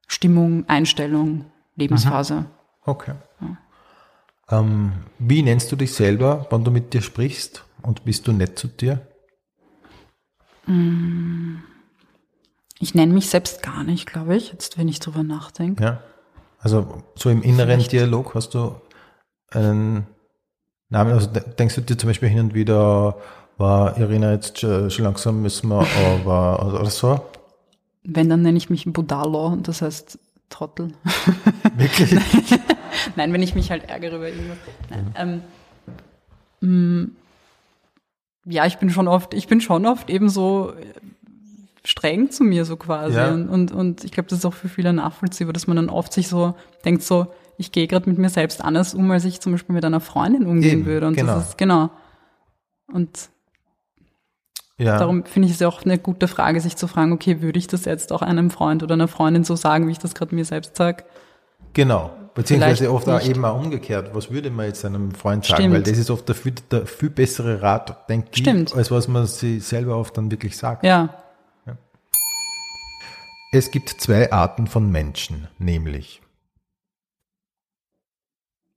Stimmung, Einstellung, Lebensphase. Mhm. Okay. Ja. Ähm, wie nennst du dich selber, wenn du mit dir sprichst und bist du nett zu dir? Mm. Ich nenne mich selbst gar nicht, glaube ich, jetzt wenn ich drüber nachdenke. Ja. Also so im inneren Vielleicht. Dialog hast du einen Namen, also denkst du dir zum Beispiel hin und wieder, war Irina jetzt schon langsam müssen wir, aber oder so? Wenn, dann nenne ich mich Budalo, das heißt Trottel. Wirklich? Nein, wenn ich mich halt ärgere über irgendwas. Nein, ähm, mm, ja, ich bin schon oft, ich bin schon oft eben so streng zu mir so quasi. Ja. Und, und, ich glaube, das ist auch für viele nachvollziehbar, dass man dann oft sich so denkt, so, ich gehe gerade mit mir selbst anders um, als ich zum Beispiel mit einer Freundin umgehen eben, würde. Und genau. das ist, genau. Und ja. Darum finde ich es ja auch eine gute Frage, sich zu fragen, okay, würde ich das jetzt auch einem Freund oder einer Freundin so sagen, wie ich das gerade mir selbst sage? Genau. Beziehungsweise oft auch eben auch umgekehrt. Was würde man jetzt einem Freund sagen? Stimmt. Weil das ist oft der viel, der viel bessere Rat, denke ich, als was man sich selber oft dann wirklich sagt. Ja. Es gibt zwei Arten von Menschen, nämlich.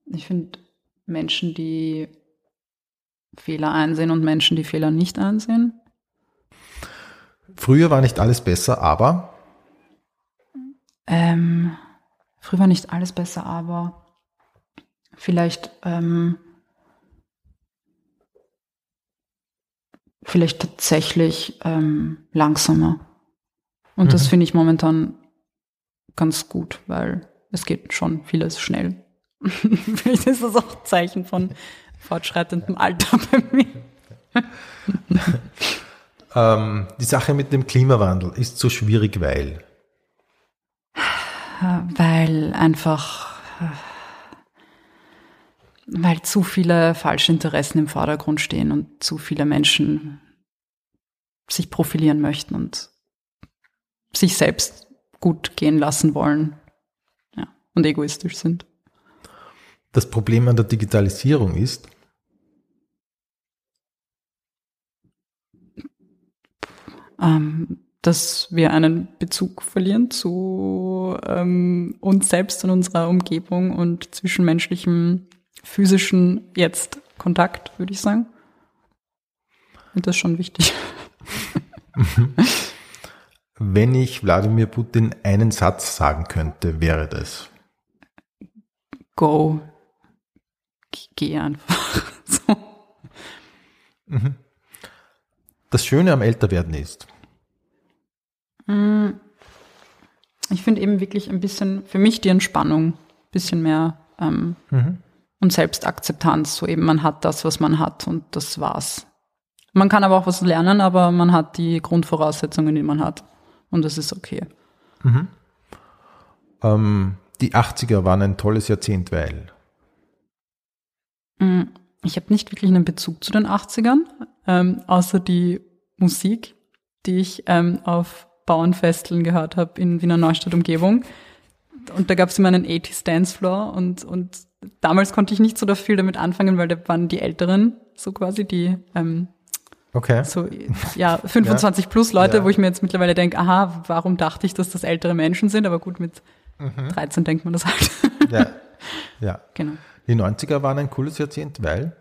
Ich finde Menschen, die Fehler einsehen und Menschen, die Fehler nicht einsehen. Früher war nicht alles besser, aber? Ähm, früher war nicht alles besser, aber vielleicht, ähm, vielleicht tatsächlich ähm, langsamer. Und mhm. das finde ich momentan ganz gut, weil es geht schon vieles schnell. vielleicht ist das auch ein Zeichen von fortschreitendem Alter bei mir. ähm, die Sache mit dem Klimawandel ist so schwierig, weil. Weil einfach, weil zu viele falsche Interessen im Vordergrund stehen und zu viele Menschen sich profilieren möchten und sich selbst gut gehen lassen wollen ja, und egoistisch sind. Das Problem an der Digitalisierung ist, ähm, dass wir einen Bezug verlieren zu ähm, uns selbst und unserer Umgebung und zwischenmenschlichem physischen jetzt Kontakt, würde ich sagen. Und das ist schon wichtig. Wenn ich Wladimir Putin einen Satz sagen könnte, wäre das. Go. Geh einfach. So. Mhm. Das Schöne am Älterwerden ist. Mm. Ich finde eben wirklich ein bisschen, für mich die Entspannung, ein bisschen mehr ähm, Mhm. und Selbstakzeptanz. So eben, man hat das, was man hat und das war's. Man kann aber auch was lernen, aber man hat die Grundvoraussetzungen, die man hat. Und das ist okay. Ähm, die 80er waren ein tolles Jahrzehnt, weil. Mm, Ich habe nicht wirklich einen Bezug zu den 80ern, ähm, außer die Musik, die ich ähm, auf Bauernfesteln gehört habe in Wiener Neustadt Umgebung. Und da gab es immer einen 80s Dancefloor und, und damals konnte ich nicht so viel damit anfangen, weil da waren die Älteren, so quasi die ähm, Okay. so ja 25 plus Leute, Ja. wo ich mir jetzt mittlerweile denke, aha, warum dachte ich, dass das ältere Menschen sind? Aber gut, mit Mhm. 13 denkt man das halt. Ja. ja. genau. Die 90er waren ein cooles Jahrzehnt, weil.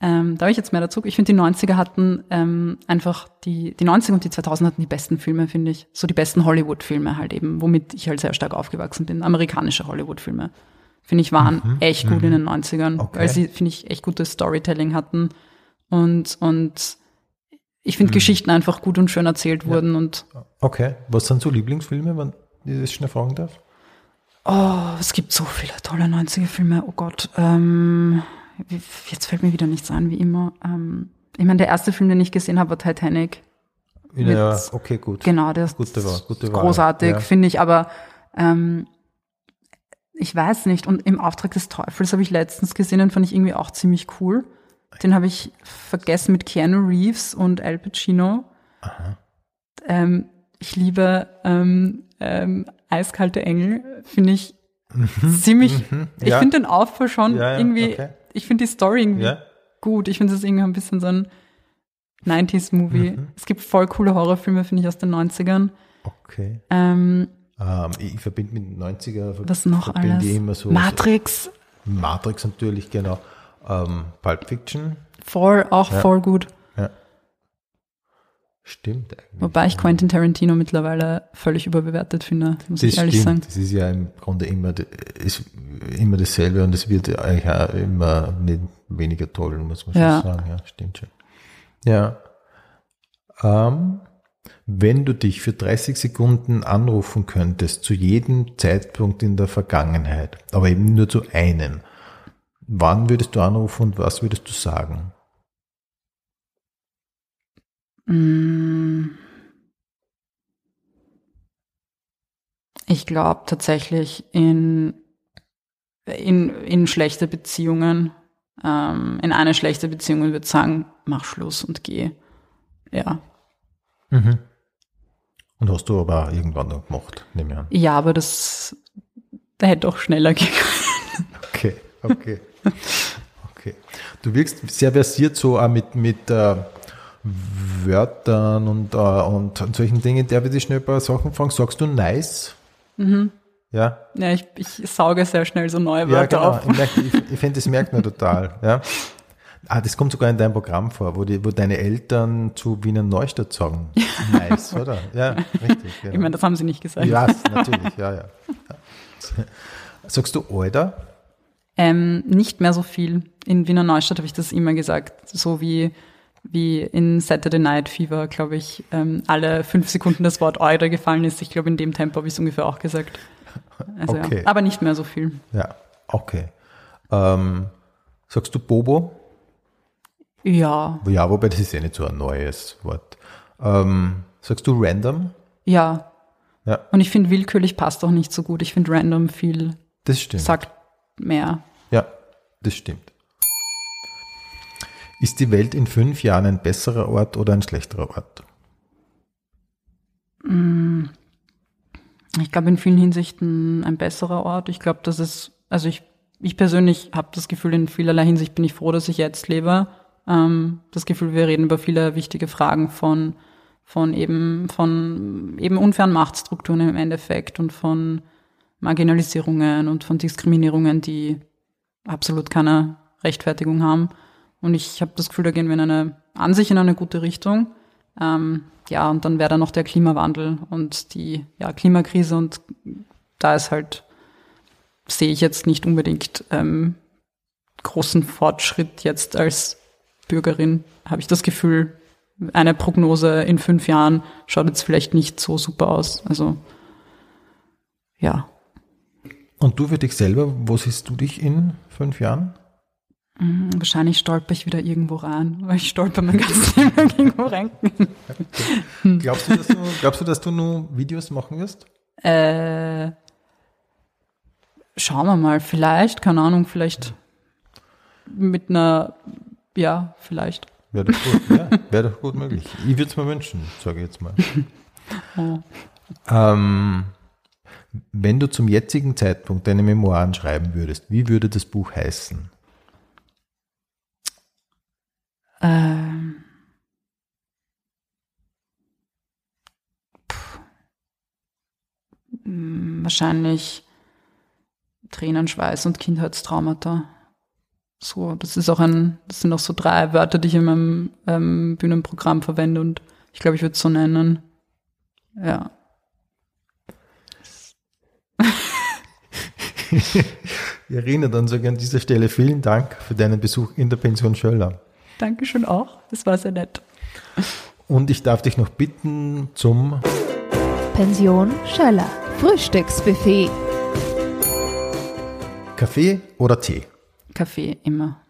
Ähm, da habe ich jetzt mehr dazu. Ich finde, die 90er hatten ähm, einfach die, die 90er und die 2000er hatten die besten Filme, finde ich. So die besten Hollywood-Filme halt eben, womit ich halt sehr stark aufgewachsen bin. Amerikanische Hollywood-Filme. Finde ich, waren echt gut in den 90ern, Okay. weil sie, finde ich, echt gutes Storytelling hatten. Und, und ich finde Geschichten einfach gut und schön erzählt wurden und Okay. Was sind so Lieblingsfilme, wenn ich das schnell fragen darf? Oh, es gibt so viele tolle 90er-Filme. Oh Gott. Ähm, jetzt fällt mir wieder nichts ein, wie immer. Ähm, ich meine, der erste Film, den ich gesehen habe, war Titanic. Ja, Mit- okay, gut. Genau, der ist Gute Wahl, gute Wahl. großartig, Ja. finde ich. Aber ähm, ich weiß nicht. Und im Auftrag des Teufels habe ich letztens gesehen, den fand ich irgendwie auch ziemlich cool. Den habe ich vergessen mit Keanu Reeves und Al Pacino. Ähm, ich liebe ähm, ähm, Eiskalte Engel, finde ich ziemlich. Ich Mhm. ja. finde den Aufbau schon Ja, ja, irgendwie. okay. Ich finde die Story irgendwie gut. Ich finde es irgendwie ein bisschen so ein 90s-Movie. Mhm. Es gibt voll coole Horrorfilme, finde ich, aus den 90ern. Okay. Ähm, Ähm, ich verbinde mit den 90er. ver- was noch alles? ich immer so. Matrix, So Matrix natürlich, genau. Ähm, Pulp Fiction. voll, auch Ja. voll gut. Ja. Stimmt eigentlich. Wobei ich Quentin Tarantino mittlerweile völlig überbewertet finde, muss Das ich ehrlich stimmt. sagen. Das ist ja im Grunde immer, ist immer dasselbe und es wird ja eigentlich auch immer nicht weniger toll, muss man Ja. schon sagen. Ja, stimmt schon. Ja. Ähm, wenn du dich für 30 Sekunden anrufen könntest, zu jedem Zeitpunkt in der Vergangenheit, aber eben nur zu einem, wann würdest du anrufen und was würdest du sagen? Mm. Ich glaube tatsächlich in, in, in schlechte Beziehungen, ähm, in eine schlechte Beziehung und würde sagen, mach Schluss und geh. Ja. Und hast du aber irgendwann noch gemacht, nehme ich an. Ja, aber das hätte auch schneller können. Okay, okay. Okay. Du wirkst sehr versiert so auch mit, mit äh, Wörtern und, äh, und, und solchen Dingen. Darf ich dich schnell ein paar Sachen fragen? Sagst du nice? Ja? Ja, ich, ich sauge sehr schnell so neue Ja, Wörter genau. auf. Ich, ich, ich finde, das merkt man total. Ja? Ah, das kommt sogar in deinem Programm vor, wo, die, wo deine Eltern zu Wiener Neustadt sagen. Nice, oder? Ja, richtig. Genau. Ich meine, das haben sie nicht gesagt. ja, natürlich, ja, ja. Sagst du Alter? Ähm, nicht mehr so viel. In Wiener Neustadt habe ich das immer gesagt. So wie, wie in Saturday Night Fever, glaube ich, ähm, alle fünf Sekunden das Wort Eure gefallen ist. Ich glaube, in dem Tempo habe ich es ungefähr auch gesagt. Also, Okay. ja. Aber nicht mehr so viel. Ja, okay. Ähm, sagst du Bobo? Ja, Ja, wobei das ist ja nicht so ein neues Wort. Ähm, sagst du random? ja. Ja, Und ich finde, willkürlich passt auch nicht so gut. Ich finde random viel, das stimmt. sagt mehr. Ja, das stimmt. Ist die Welt in fünf Jahren ein besserer Ort oder ein schlechterer Ort? Ich glaube, in vielen Hinsichten ein besserer Ort. Ich glaube, das ist, also ich, ich persönlich habe das Gefühl, in vielerlei Hinsicht bin ich froh, dass ich jetzt lebe. Ähm, das Gefühl, wir reden über viele wichtige Fragen von, von eben, von eben unfairen Machtstrukturen im Endeffekt und von Marginalisierungen und von Diskriminierungen, die absolut keine Rechtfertigung haben. Und ich habe das Gefühl, da gehen wir in eine, an sich in eine gute Richtung. Ähm, ja, und dann wäre da noch der Klimawandel und die ja, Klimakrise und da ist halt, sehe ich jetzt nicht unbedingt ähm, großen Fortschritt jetzt als Bürgerin, habe ich das Gefühl, eine Prognose in fünf Jahren schaut jetzt vielleicht nicht so super aus. Also ja, Und du für dich selber, wo siehst du dich in fünf Jahren? wahrscheinlich stolper ich wieder irgendwo rein, weil ich stolper mein ganzes Leben irgendwo rein. Glaubst du, dass du, glaubst du, dass du nur Videos machen wirst? Äh, schauen wir mal, vielleicht, keine Ahnung, vielleicht mit einer, ja, vielleicht. Wäre doch gut, ja, wäre doch gut möglich. Ich würde es mir wünschen, sage ich jetzt mal. Oh. Ähm, wenn du zum jetzigen Zeitpunkt deine Memoiren schreiben würdest, wie würde das Buch heißen? Ähm. Hm, wahrscheinlich Tränen, Schweiß und Kindheitstraumata. So, das ist auch ein, das sind auch so drei Wörter, die ich in meinem ähm, Bühnenprogramm verwende und ich glaube, ich würde es so nennen. Ja. Irina, dann sage ich an dieser Stelle vielen Dank für deinen Besuch in der Pension Schöller. Dankeschön auch. Das war sehr nett. Und ich darf dich noch bitten zum Pension Schöller. Frühstücksbuffet. Kaffee oder Tee? Kaffee immer.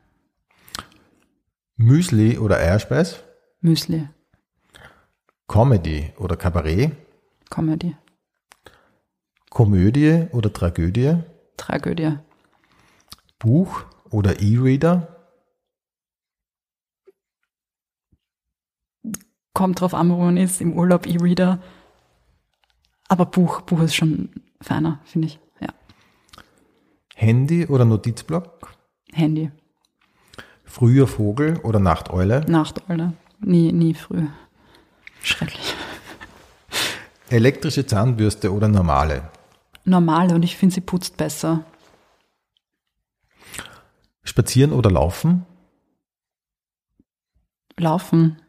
Müsli oder Eierspeis? Müsli. Comedy oder Kabarett? Comedy. Komödie oder Tragödie? Tragödie. Buch oder E-Reader? Kommt drauf an, wo man ist. Im Urlaub E-Reader. Aber Buch, Buch ist schon feiner, finde ich. Ja. Handy oder Notizblock? Handy. Früher Vogel oder Nachteule? Nachteule. Nie, nie früh. Schrecklich. Elektrische Zahnbürste oder normale? Normale und ich finde, sie putzt besser. Spazieren oder laufen? Laufen.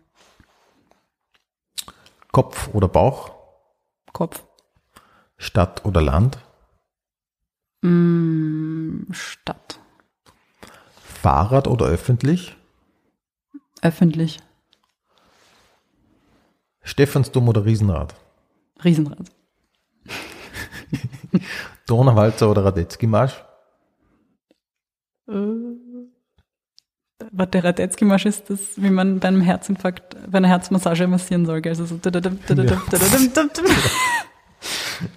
Kopf oder Bauch? Kopf. Stadt oder Land? Mm, Stadt. Fahrrad oder öffentlich? Öffentlich. Stephansdom oder Riesenrad? Riesenrad. Donauwalzer oder Radetzky-Marsch? Was der Radetzky-Marsch ist, das, wie man bei einem Herzinfarkt, bei einer Herzmassage massieren soll. Also so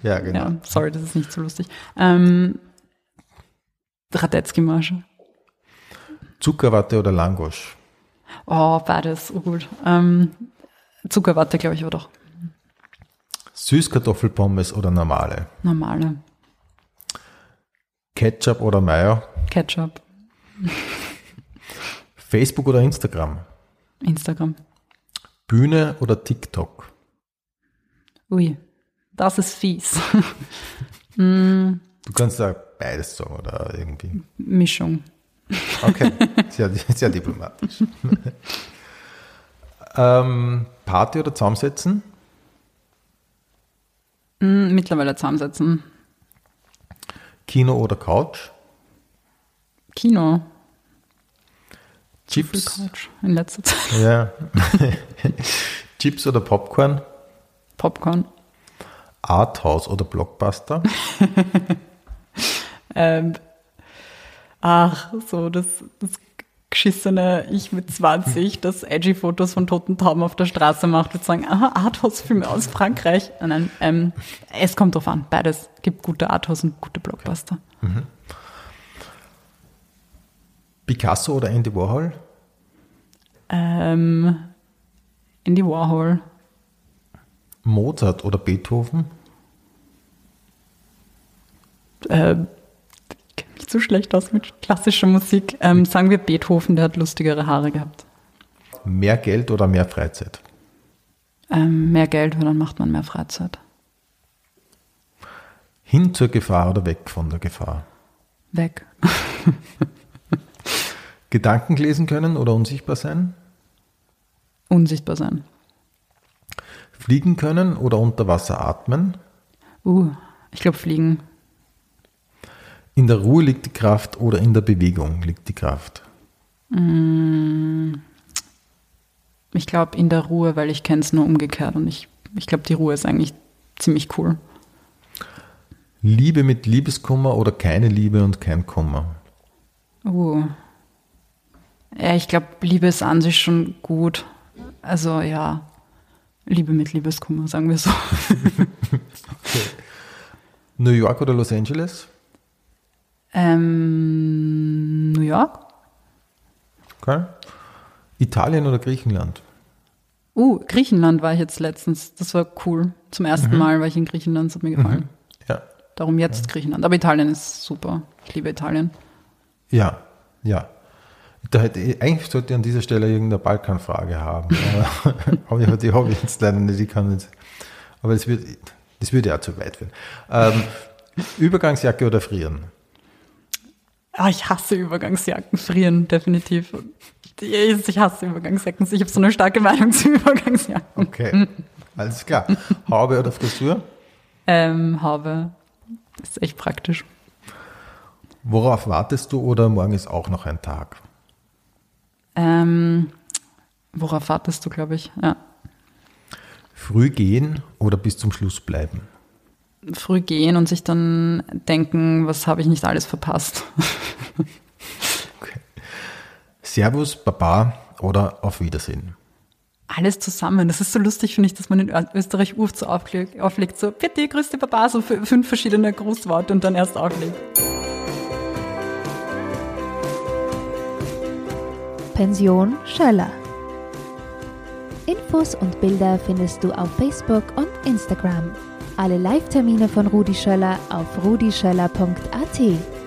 Ja, genau. Ja, sorry, das ist nicht so lustig. Ähm, Radetzky-Marsch. Zuckerwatte oder Langosch? Oh, beides, oh gut. Ähm, Zuckerwatte, glaube ich, aber doch. Süßkartoffelpommes oder normale? Normale. Ketchup oder Mayo? Ketchup. Facebook oder Instagram? Instagram. Bühne oder TikTok? Ui, das ist fies. Du kannst da beides sagen oder irgendwie. Mischung. Okay, sehr, sehr diplomatisch. ähm, Party oder zusammensetzen? Mm, Mittlerweile zusammensetzen. Kino oder Couch? Kino. Chips? Couch in letzter Zeit. Ja. Chips oder Popcorn? Popcorn. Arthouse oder Blockbuster? Ähm, ach, so, das, das geschissene Ich mit 20, das edgy Fotos von toten Tauben auf der Straße macht, würde sagen, aha, Arthouse-Filme aus Frankreich. Nein, ähm, es kommt drauf an, beides. Gibt gute Arthouse und gute Blockbuster. Mhm. Picasso oder Andy Warhol? Ähm, Andy Warhol. Mozart oder Beethoven? Äh, so schlecht aus mit klassischer Musik. Ähm, sagen wir Beethoven, der hat lustigere Haare gehabt. Mehr Geld oder mehr Freizeit? Ähm, mehr Geld, weil dann macht man mehr Freizeit. Hin zur Gefahr oder weg von der Gefahr? Weg. Gedanken lesen können oder unsichtbar sein? Unsichtbar sein. Fliegen können oder unter Wasser atmen? Uh, ich glaube fliegen. In der Ruhe liegt die Kraft oder in der Bewegung liegt die Kraft? Mm, ich glaube in der Ruhe, weil ich kenne es nur umgekehrt und ich, ich glaube, die Ruhe ist eigentlich ziemlich cool. Liebe mit Liebeskummer oder keine Liebe und kein Kummer? Uh. Ja, ich glaube, Liebe ist an sich schon gut. Also ja, Liebe mit Liebeskummer, sagen wir so. okay. New York oder Los Angeles? Ähm, New York. Okay. Italien oder Griechenland? Uh, Griechenland war ich jetzt letztens. Das war cool. Zum ersten mhm. Mal war ich in Griechenland, das hat mir gefallen. Mhm. Ja. Darum jetzt ja. Griechenland. Aber Italien ist super. Ich liebe Italien. Ja, ja. Da hätte ich, eigentlich sollte ich an dieser Stelle irgendeine Balkanfrage haben. aber die habe ich jetzt leider nicht. Ich kann nicht. Aber das, wird, das würde ja zu weit führen. Ähm, Übergangsjacke oder frieren? Ah, ich hasse Übergangsjacken. Frieren, definitiv. Ich hasse Übergangsjacken. Ich habe so eine starke Meinung zu Übergangsjacken. Okay, alles klar. Haube oder Frisur? Ähm, Haube. Ist echt praktisch. Worauf wartest du oder morgen ist auch noch ein Tag? Ähm, worauf wartest du, glaube ich, ja. Früh gehen oder bis zum Schluss bleiben? Früh gehen und sich dann denken, was habe ich nicht alles verpasst. okay. Servus, Baba oder auf Wiedersehen. Alles zusammen. Das ist so lustig, finde ich, dass man in Österreich oft so auflegt, auflegt so, bitte, grüß dich, Baba, so fünf verschiedene Grußworte und dann erst auflegt. Pension Schöller. Infos und Bilder findest du auf Facebook und Instagram. Alle Live-Termine von Rudi Schöller auf rudischöller.at.